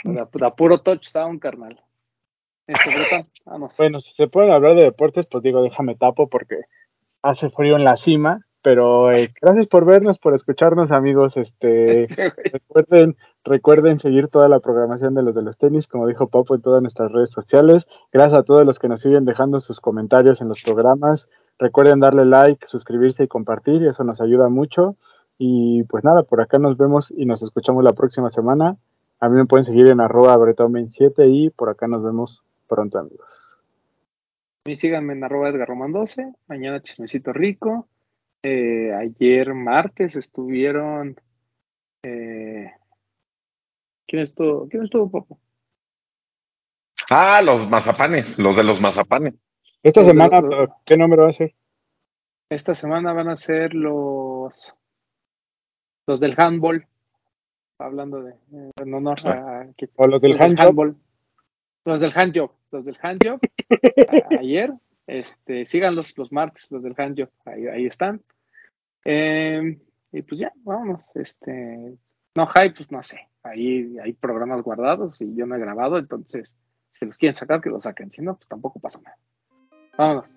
Da, puro touchdown, carnal. Este, bretón, vamos. Bueno, si se pueden hablar de deportes, pues digo, déjame tapo porque hace frío en la cima, pero eh, gracias por vernos, por escucharnos, amigos. Este, recuerden, recuerden seguir toda la programación de los de los tenis, como dijo Papo, en todas nuestras redes sociales. Gracias a todos los que nos siguen dejando sus comentarios en los programas. Recuerden darle like, suscribirse y compartir, eso nos ayuda mucho. Y pues nada, por acá nos vemos y nos escuchamos la próxima semana. A mí me pueden seguir en arroba 7 y por acá nos vemos pronto, amigos. Y síganme en arroba Edgar Román 12. Mañana chismecito rico. Eh, ayer martes estuvieron. Eh, ¿Quién estuvo? ¿Quién estuvo, Popo? Ah, los mazapanes, los de los mazapanes. Esta semana, ¿qué número va a ser? Esta semana van a ser los los del handball. Hablando de en honor a, o los del handball. Los del handjob, los del handjob, ayer, este, síganlos los martes, los del handjob, ahí, ahí están. Em, y pues ya, vámonos, este, no hype, pues no sé, ahí hay programas guardados y yo no he grabado, entonces, si los quieren sacar, que los saquen, si no, pues tampoco pasa nada. Vámonos,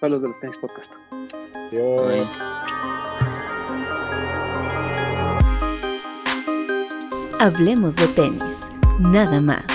fue los de los tenis podcast. Hablemos de tenis, nada más.